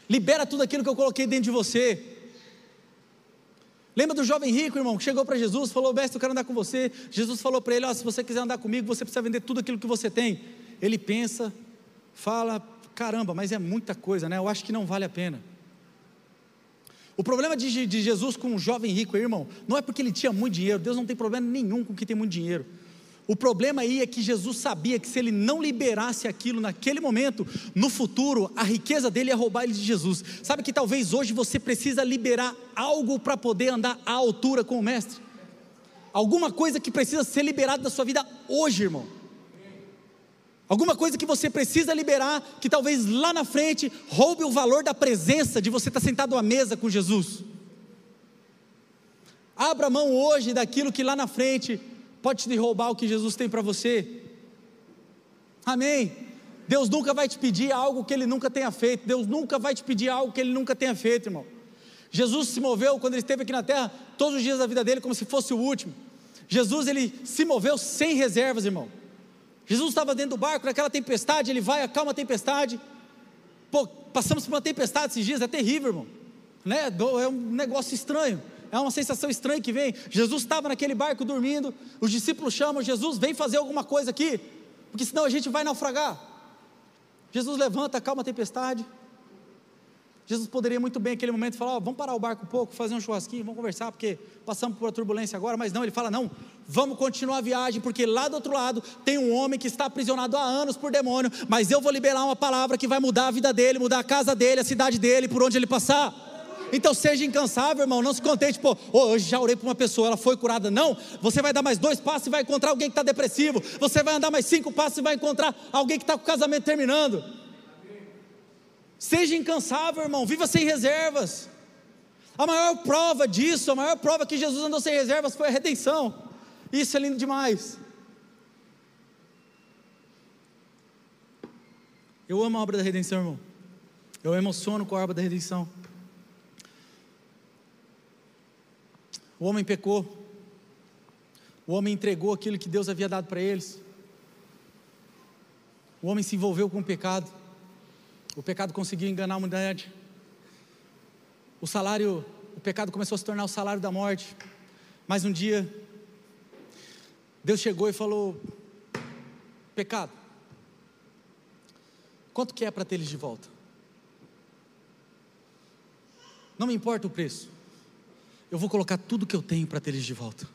Libera tudo aquilo que eu coloquei dentro de você. Lembra do jovem rico, irmão, que chegou para Jesus, falou: Mestre, eu quero andar com você. Jesus falou para ele: oh, se você quiser andar comigo, você precisa vender tudo aquilo que você tem. Ele pensa, fala: caramba, mas é muita coisa, né? Eu acho que não vale a pena. O problema de, de Jesus com um jovem rico, irmão, não é porque ele tinha muito dinheiro, Deus não tem problema nenhum com quem tem muito dinheiro. O problema aí é que Jesus sabia que se ele não liberasse aquilo naquele momento, no futuro, a riqueza dele ia roubar ele de Jesus. Sabe que talvez hoje você precisa liberar algo para poder andar à altura com o Mestre? Alguma coisa que precisa ser liberada da sua vida hoje, irmão. Alguma coisa que você precisa liberar, que talvez lá na frente roube o valor da presença de você estar sentado à mesa com Jesus. Abra mão hoje daquilo que lá na frente pode te roubar o que Jesus tem para você. Amém. Deus nunca vai te pedir algo que Ele nunca tenha feito. Deus nunca vai te pedir algo que Ele nunca tenha feito, irmão. Jesus se moveu quando Ele esteve aqui na terra, todos os dias da vida dele, como se fosse o último. Jesus, Ele se moveu sem reservas, irmão. Jesus estava dentro do barco, naquela tempestade, Ele vai, acalma a tempestade. Pô, passamos por uma tempestade esses dias, é terrível, irmão. Né? É um negócio estranho é uma sensação estranha que vem. Jesus estava naquele barco dormindo, os discípulos chamam Jesus, vem fazer alguma coisa aqui, porque senão a gente vai naufragar. Jesus levanta, acalma a tempestade. Jesus poderia muito bem naquele momento falar: oh, vamos parar o barco um pouco, fazer um churrasquinho, vamos conversar, porque passamos por uma turbulência agora, mas não, ele fala: não, vamos continuar a viagem, porque lá do outro lado tem um homem que está aprisionado há anos por demônio, mas eu vou liberar uma palavra que vai mudar a vida dele, mudar a casa dele, a cidade dele, por onde ele passar. Então seja incansável, irmão. Não se contente, pô, hoje já orei para uma pessoa, ela foi curada. Não, você vai dar mais dois passos e vai encontrar alguém que está depressivo. Você vai andar mais cinco passos e vai encontrar alguém que está com o casamento terminando. Seja incansável, irmão. Viva sem reservas. A maior prova disso, a maior prova que Jesus andou sem reservas foi a redenção. Isso é lindo demais. Eu amo a obra da redenção, irmão. Eu emociono com a obra da redenção. O homem pecou. O homem entregou aquilo que Deus havia dado para eles. O homem se envolveu com o pecado. O pecado conseguiu enganar a humanidade. O salário, o pecado começou a se tornar o salário da morte. Mas um dia, Deus chegou e falou: Pecado, quanto que é para ter eles de volta? Não me importa o preço eu vou colocar tudo que eu tenho para ter eles de volta.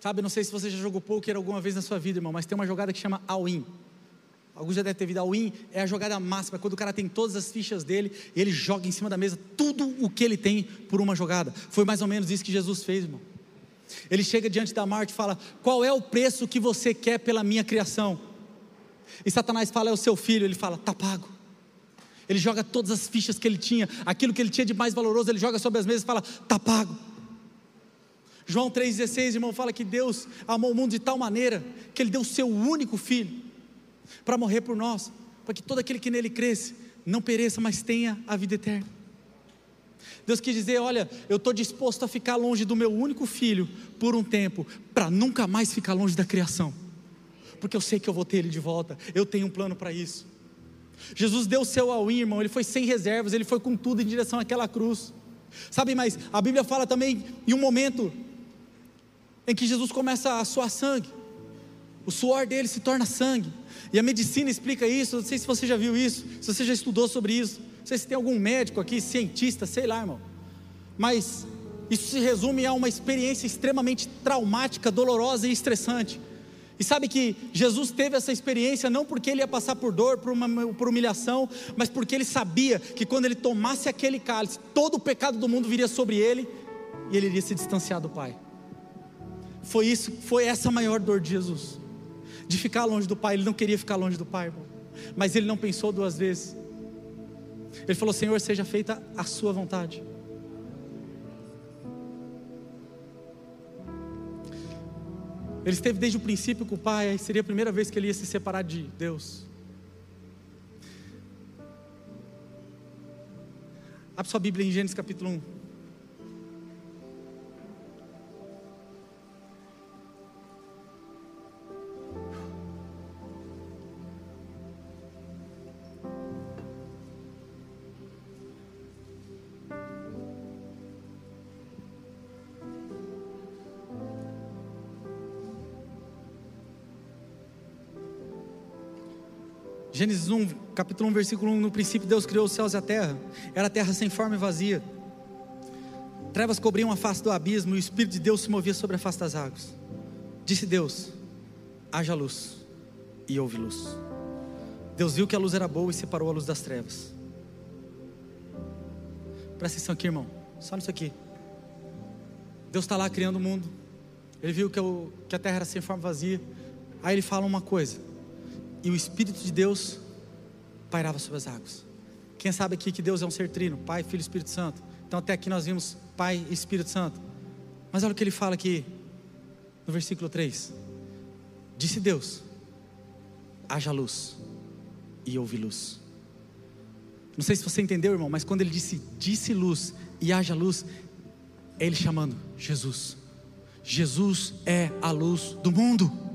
Sabe, não sei se você já jogou poker alguma vez na sua vida, irmão, mas tem uma jogada que chama all-in. Alguns já devem ter visto all-in, é a jogada máxima, quando o cara tem todas as fichas dele, ele joga em cima da mesa tudo o que ele tem por uma jogada. Foi mais ou menos isso que Jesus fez, irmão. Ele chega diante da Marte e fala: Qual é o preço que você quer pela minha criação? E Satanás fala: É o seu filho. Ele fala: Está pago. Ele joga todas as fichas que ele tinha, aquilo que ele tinha de mais valoroso, ele joga sobre as mesas e fala: está pago. João 3,16, irmão, fala que Deus amou o mundo de tal maneira que Ele deu o seu único filho para morrer por nós, para que todo aquele que nele cresce não pereça, mas tenha a vida eterna. Deus quis dizer: olha, eu estou disposto a ficar longe do meu único filho por um tempo, para nunca mais ficar longe da criação, porque eu sei que eu vou ter ele de volta, eu tenho um plano para isso. Jesus deu o seu ao irmão, ele foi sem reservas, ele foi com tudo em direção àquela cruz. Sabe, mas a Bíblia fala também em um momento em que Jesus começa a suar sangue, o suor dele se torna sangue, e a medicina explica isso. Não sei se você já viu isso, se você já estudou sobre isso, não sei se tem algum médico aqui, cientista, sei lá, irmão, mas isso se resume a uma experiência extremamente traumática, dolorosa e estressante. E sabe que Jesus teve essa experiência não porque ele ia passar por dor, por, uma, por humilhação, mas porque ele sabia que quando ele tomasse aquele cálice, todo o pecado do mundo viria sobre ele e ele iria se distanciar do Pai. Foi isso, foi essa a maior dor de Jesus, de ficar longe do Pai. Ele não queria ficar longe do Pai, irmão, mas ele não pensou duas vezes. Ele falou: Senhor, seja feita a Sua vontade. Ele esteve desde o princípio com o Pai, seria a primeira vez que ele ia se separar de Deus. Abre sua Bíblia em Gênesis capítulo 1. Gênesis 1, capítulo 1, versículo 1: No princípio Deus criou os céus e a terra, era a terra sem forma e vazia. Trevas cobriam a face do abismo e o Espírito de Deus se movia sobre a face das águas. Disse Deus: haja luz, e houve luz. Deus viu que a luz era boa e separou a luz das trevas. Presta atenção aqui, irmão, só nisso aqui. Deus está lá criando o mundo, ele viu que, que a terra era sem forma vazia, aí ele fala uma coisa, e o Espírito de Deus pairava sobre as águas. Quem sabe aqui que Deus é um ser trino, Pai, Filho e Espírito Santo. Então até aqui nós vimos Pai e Espírito Santo. Mas olha o que ele fala aqui no versículo 3. Disse Deus: haja luz, e houve luz. Não sei se você entendeu, irmão, mas quando ele disse, disse luz e haja luz, é ele chamando Jesus. Jesus é a luz do mundo.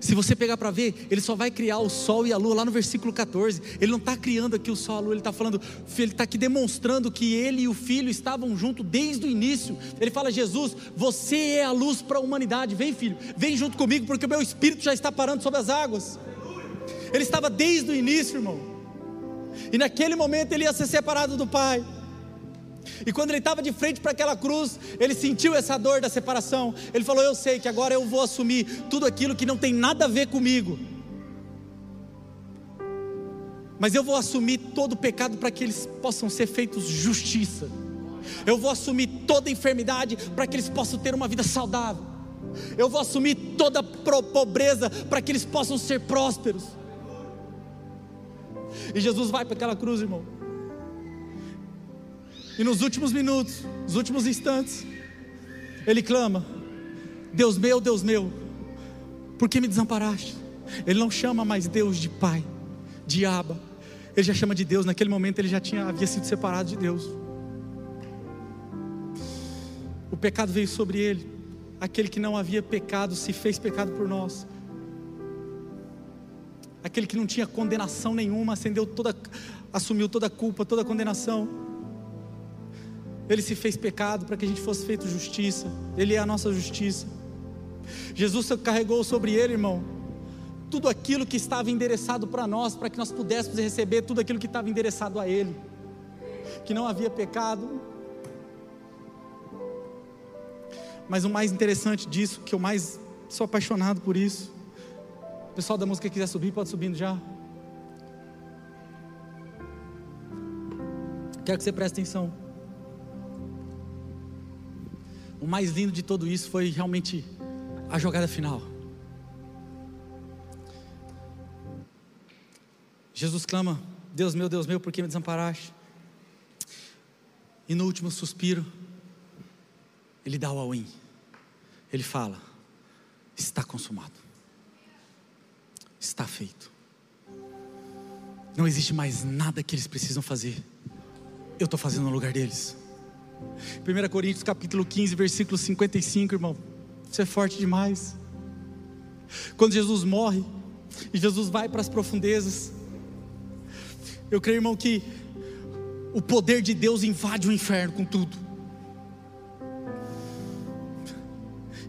Se você pegar para ver, ele só vai criar o sol e a lua lá no versículo 14. Ele não está criando aqui o sol e a lua, ele está falando, ele está aqui demonstrando que ele e o filho estavam juntos desde o início. Ele fala: Jesus, você é a luz para a humanidade. Vem, filho, vem junto comigo, porque o meu espírito já está parando sobre as águas. Ele estava desde o início, irmão. E naquele momento ele ia ser separado do Pai. E quando ele estava de frente para aquela cruz, ele sentiu essa dor da separação. Ele falou: Eu sei que agora eu vou assumir tudo aquilo que não tem nada a ver comigo. Mas eu vou assumir todo o pecado para que eles possam ser feitos justiça. Eu vou assumir toda enfermidade para que eles possam ter uma vida saudável. Eu vou assumir toda pobreza para que eles possam ser prósperos. E Jesus vai para aquela cruz, irmão. E nos últimos minutos, nos últimos instantes, ele clama: Deus meu, Deus meu, por que me desamparaste? Ele não chama mais Deus de Pai, de Abba. Ele já chama de Deus. Naquele momento ele já tinha havia sido separado de Deus. O pecado veio sobre ele. Aquele que não havia pecado se fez pecado por nós. Aquele que não tinha condenação nenhuma, acendeu toda, assumiu toda a culpa, toda a condenação. Ele se fez pecado para que a gente fosse feito justiça. Ele é a nossa justiça. Jesus carregou sobre ele, irmão, tudo aquilo que estava endereçado para nós, para que nós pudéssemos receber tudo aquilo que estava endereçado a ele. Que não havia pecado. Mas o mais interessante disso, que eu mais sou apaixonado por isso. O pessoal da música quiser subir, pode subindo já. Quero que você preste atenção. O mais lindo de tudo isso foi realmente a jogada final. Jesus clama: Deus meu, Deus meu, por que me desamparaste? E no último suspiro, ele dá o all-in. Ele fala: Está consumado. Está feito. Não existe mais nada que eles precisam fazer. Eu estou fazendo no lugar deles. 1 Coríntios capítulo 15, versículo 55, irmão. Isso é forte demais. Quando Jesus morre e Jesus vai para as profundezas, eu creio, irmão, que o poder de Deus invade o inferno com tudo.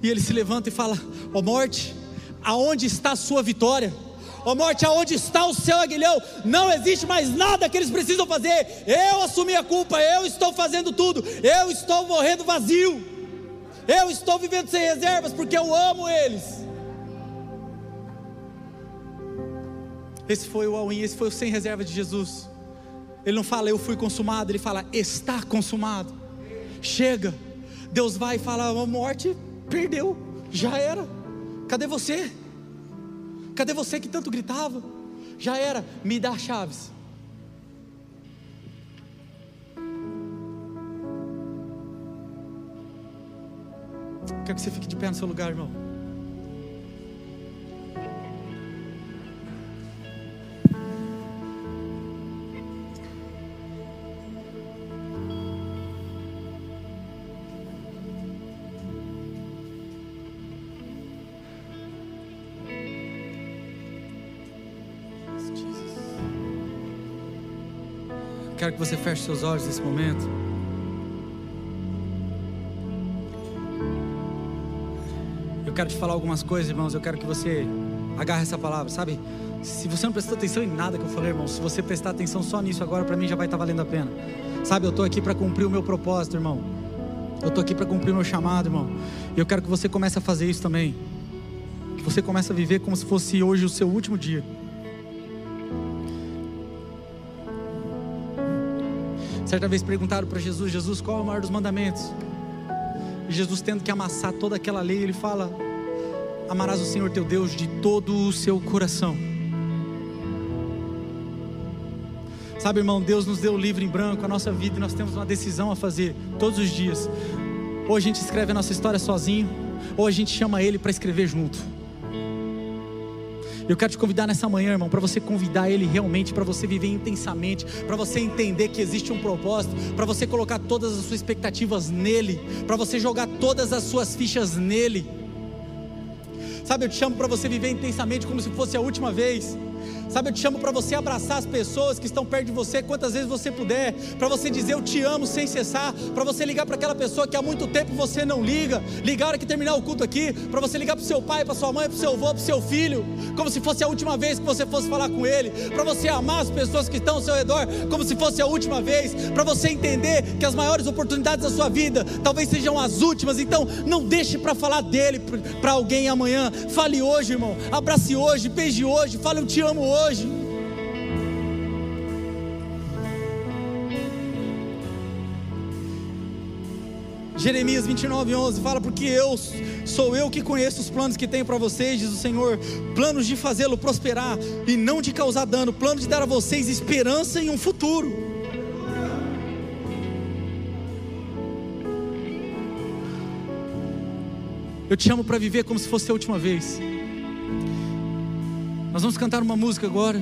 E ele se levanta e fala: Ó oh morte, aonde está a sua vitória? Ó morte, aonde está o seu aguilhão? Não existe mais nada que eles precisam fazer. Eu assumi a culpa, eu estou fazendo tudo, eu estou morrendo vazio. Eu estou vivendo sem reservas porque eu amo eles. Esse foi o all esse foi o sem reserva de Jesus. Ele não fala eu fui consumado, ele fala está consumado. Chega. Deus vai e fala: a morte perdeu, já era. Cadê você? Cadê você que tanto gritava? Já era, me dá chaves. Quero que você fique de pé no seu lugar, irmão. Quero que você feche seus olhos nesse momento. Eu quero te falar algumas coisas, irmãos. Eu quero que você agarre essa palavra, sabe? Se você não prestou atenção em nada que eu falei, irmão, se você prestar atenção só nisso agora, para mim já vai estar tá valendo a pena. Sabe, eu estou aqui para cumprir o meu propósito, irmão. Eu estou aqui para cumprir o meu chamado, irmão. E eu quero que você comece a fazer isso também. que você comece a viver como se fosse hoje o seu último dia. Certa vez perguntaram para Jesus: Jesus, qual é o maior dos mandamentos? E Jesus, tendo que amassar toda aquela lei, ele fala: Amarás o Senhor teu Deus de todo o seu coração. Sabe, irmão, Deus nos deu o livro em branco, a nossa vida, e nós temos uma decisão a fazer todos os dias. Ou a gente escreve a nossa história sozinho, ou a gente chama Ele para escrever junto. Eu quero te convidar nessa manhã, irmão, para você convidar Ele realmente, para você viver intensamente, para você entender que existe um propósito, para você colocar todas as suas expectativas nele, para você jogar todas as suas fichas nele. Sabe, eu te chamo para você viver intensamente como se fosse a última vez. Sabe, eu te chamo para você abraçar as pessoas que estão perto de você quantas vezes você puder, para você dizer eu te amo sem cessar, para você ligar para aquela pessoa que há muito tempo você não liga, ligar que terminar o culto aqui, para você ligar para seu pai, para sua mãe, para seu avô, para seu filho, como se fosse a última vez que você fosse falar com ele, para você amar as pessoas que estão ao seu redor, como se fosse a última vez, para você entender que as maiores oportunidades da sua vida talvez sejam as últimas, então não deixe para falar dele para alguém amanhã, fale hoje, irmão, abrace hoje, beije hoje, fale eu te amo hoje hoje. Jeremias 29, 11 fala: Porque eu sou eu que conheço os planos que tenho para vocês, diz o Senhor, planos de fazê-lo prosperar e não de causar dano, plano de dar a vocês esperança em um futuro. Eu te amo para viver como se fosse a última vez. Nós vamos cantar uma música agora.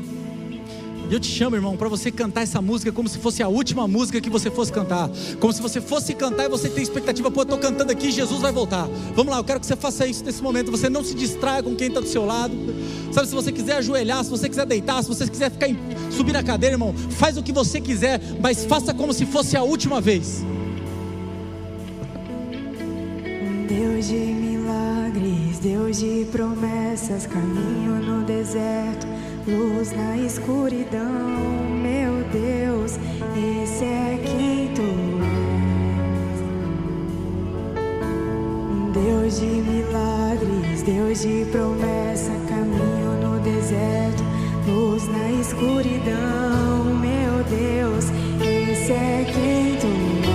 E eu te chamo, irmão, para você cantar essa música como se fosse a última música que você fosse cantar. Como se você fosse cantar e você tem expectativa, pô, eu estou cantando aqui, Jesus vai voltar. Vamos lá, eu quero que você faça isso nesse momento. Você não se distraia com quem está do seu lado. Sabe, se você quiser ajoelhar, se você quiser deitar, se você quiser ficar em, subir na cadeira, irmão, faz o que você quiser, mas faça como se fosse a última vez. Deus de milagres, Deus de promessas, caminho no deserto, luz na escuridão. Meu Deus, esse é quem tu és. Deus de milagres, Deus de promessa, caminho no deserto, luz na escuridão. Meu Deus, esse é quem tu Deus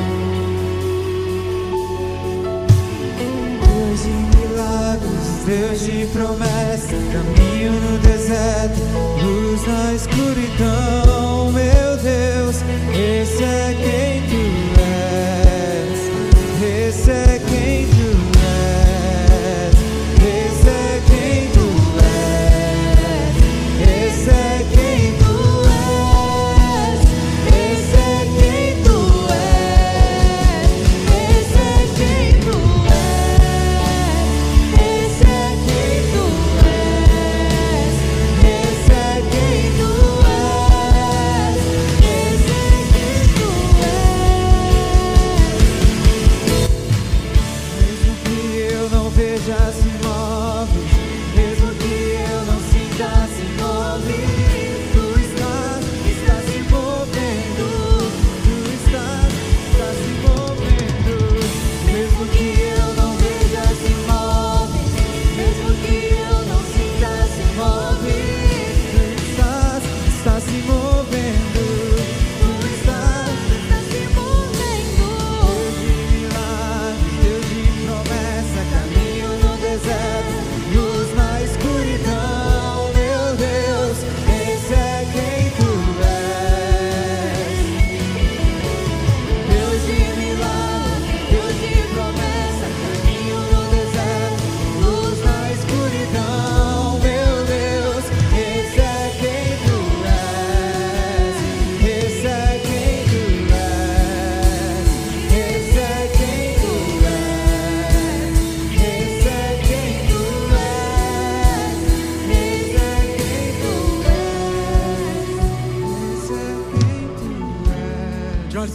Deus de promessa, caminho no deserto, luz na escuridão, meu Deus, esse é quem tu és,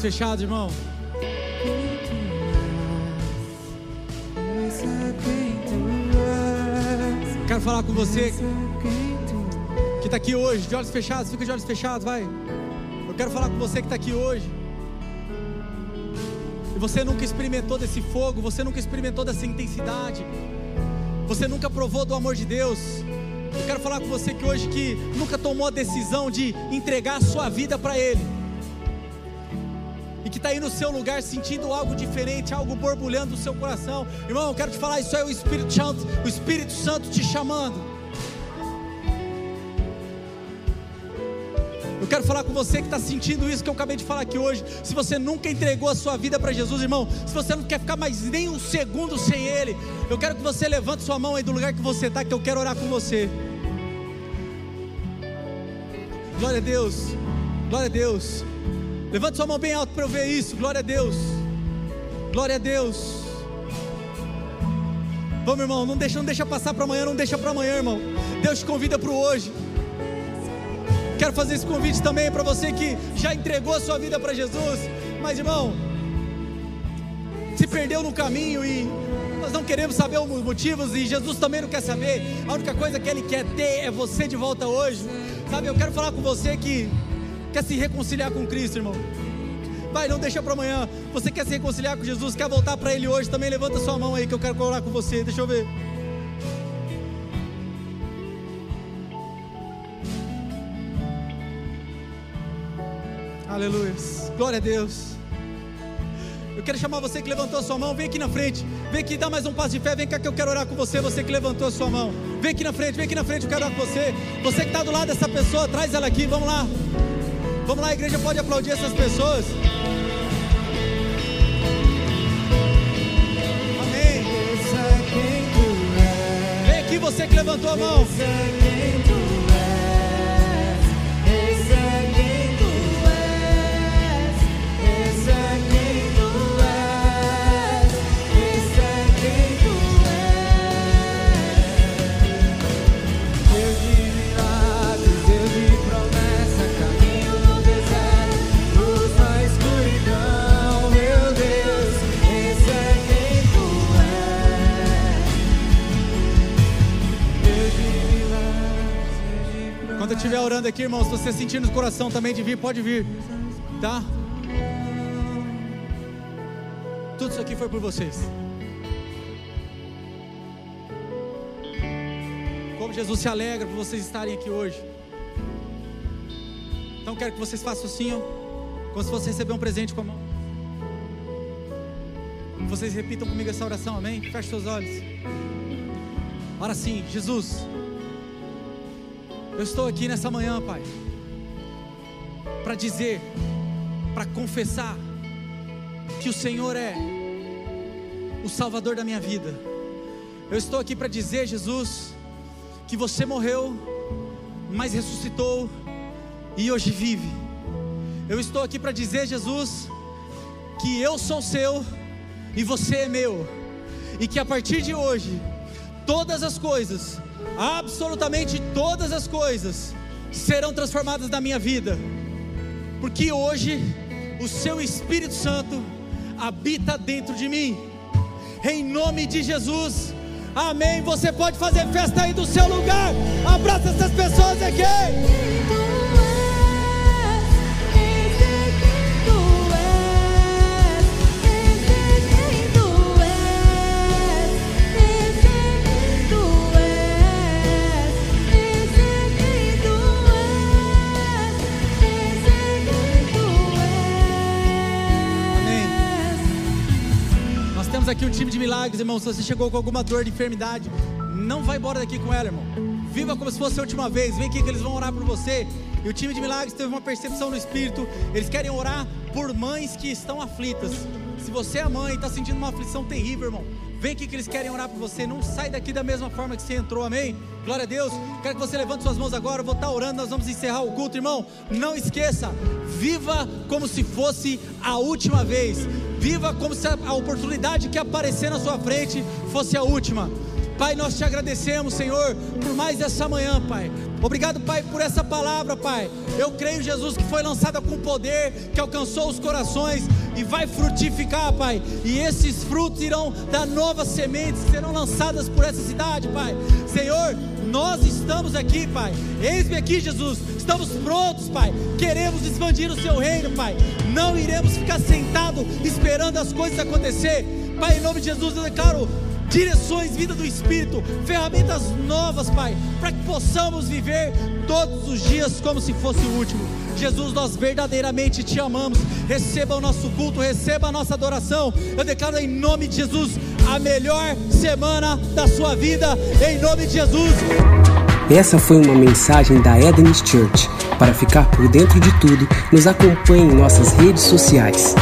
fechados, irmão. Quero falar com você que está aqui hoje, de olhos fechados, fica de olhos fechados, vai. Eu quero falar com você que está aqui hoje. E você nunca experimentou desse fogo, você nunca experimentou dessa intensidade. você nunca provou do amor de Deus. Eu quero falar com você que hoje que nunca tomou a decisão de entregar a sua vida para Ele. E que está aí no seu lugar sentindo algo diferente, algo borbulhando no seu coração. Irmão, eu quero te falar, isso é o Espírito Santo, o Espírito Santo te chamando. Eu quero falar com você que está sentindo isso que eu acabei de falar aqui hoje. Se você nunca entregou a sua vida para Jesus, irmão, se você não quer ficar mais nem um segundo sem Ele, eu quero que você levante sua mão aí do lugar que você está, que eu quero orar com você. Glória a Deus, glória a Deus. Levante sua mão bem alto para eu ver isso. Glória a Deus, glória a Deus. Vamos, irmão, não deixa, não deixa passar para amanhã, não deixa para amanhã, irmão. Deus te convida para o hoje. Quero fazer esse convite também para você que já entregou a sua vida para Jesus, mas irmão, se perdeu no caminho e nós não queremos saber os motivos e Jesus também não quer saber. A única coisa que Ele quer ter é você de volta hoje. Sabe, eu quero falar com você que quer se reconciliar com Cristo, irmão. Vai, não deixa para amanhã. Você quer se reconciliar com Jesus, quer voltar para Ele hoje, também levanta sua mão aí que eu quero orar com você. Deixa eu ver. Aleluia. Glória a Deus. Eu quero chamar você que levantou a sua mão, vem aqui na frente. Vem aqui, dá mais um passo de fé. Vem cá que eu quero orar com você. Você que levantou a sua mão. Vem aqui na frente, vem aqui na frente, eu quero orar com você. Você que está do lado dessa pessoa, traz ela aqui. Vamos lá. Vamos lá, igreja pode aplaudir essas pessoas. Amém. Vem aqui, você que levantou a mão. Estiver orando aqui, irmão, se você sentir no coração também de vir, pode vir, tá? Tudo isso aqui foi por vocês. Como Jesus se alegra por vocês estarem aqui hoje. Então quero que vocês façam assim, ó, como se fosse receber um presente com a mão. Vocês repitam comigo essa oração, amém? Feche seus olhos. Ora sim, Jesus. Eu estou aqui nessa manhã, Pai, para dizer, para confessar que o Senhor é o Salvador da minha vida. Eu estou aqui para dizer, Jesus, que você morreu, mas ressuscitou e hoje vive. Eu estou aqui para dizer, Jesus, que eu sou seu e você é meu, e que a partir de hoje, todas as coisas, absolutamente todas as coisas, serão transformadas na minha vida, porque hoje o Seu Espírito Santo habita dentro de mim, em nome de Jesus. Amém. Você pode fazer festa aí do seu lugar. Abraça essas pessoas aqui. Time de milagres, irmão. Se você chegou com alguma dor de enfermidade, não vai embora daqui com ela, irmão. Viva como se fosse a última vez. Vem aqui que eles vão orar por você. E o time de milagres teve uma percepção no espírito. Eles querem orar por mães que estão aflitas. Se você é mãe e está sentindo uma aflição terrível, irmão, vem aqui que eles querem orar por você. Não sai daqui da mesma forma que você entrou, amém? Glória a Deus. Quero que você levante suas mãos agora. Eu vou estar orando. Nós vamos encerrar o culto, irmão. Não esqueça, viva como se fosse a última vez. Viva como se a oportunidade que aparecer na sua frente fosse a última. Pai, nós te agradecemos, Senhor, por mais essa manhã, Pai. Obrigado, Pai, por essa palavra, Pai. Eu creio, Jesus, que foi lançada com poder, que alcançou os corações e vai frutificar, Pai. E esses frutos irão dar novas sementes, serão lançadas por essa cidade, Pai. Senhor, nós estamos aqui, Pai. Eis-me aqui, Jesus. Estamos prontos, Pai. Queremos expandir o Seu reino, Pai. Não iremos ficar sentados esperando as coisas acontecer. Pai, em nome de Jesus, eu declaro direções, vida do Espírito, ferramentas novas, Pai, para que possamos viver todos os dias como se fosse o último. Jesus, nós verdadeiramente te amamos. Receba o nosso culto, receba a nossa adoração. Eu declaro em nome de Jesus a melhor semana da sua vida, em nome de Jesus. Essa foi uma mensagem da Eden's Church. Para ficar por dentro de tudo, nos acompanhe em nossas redes sociais.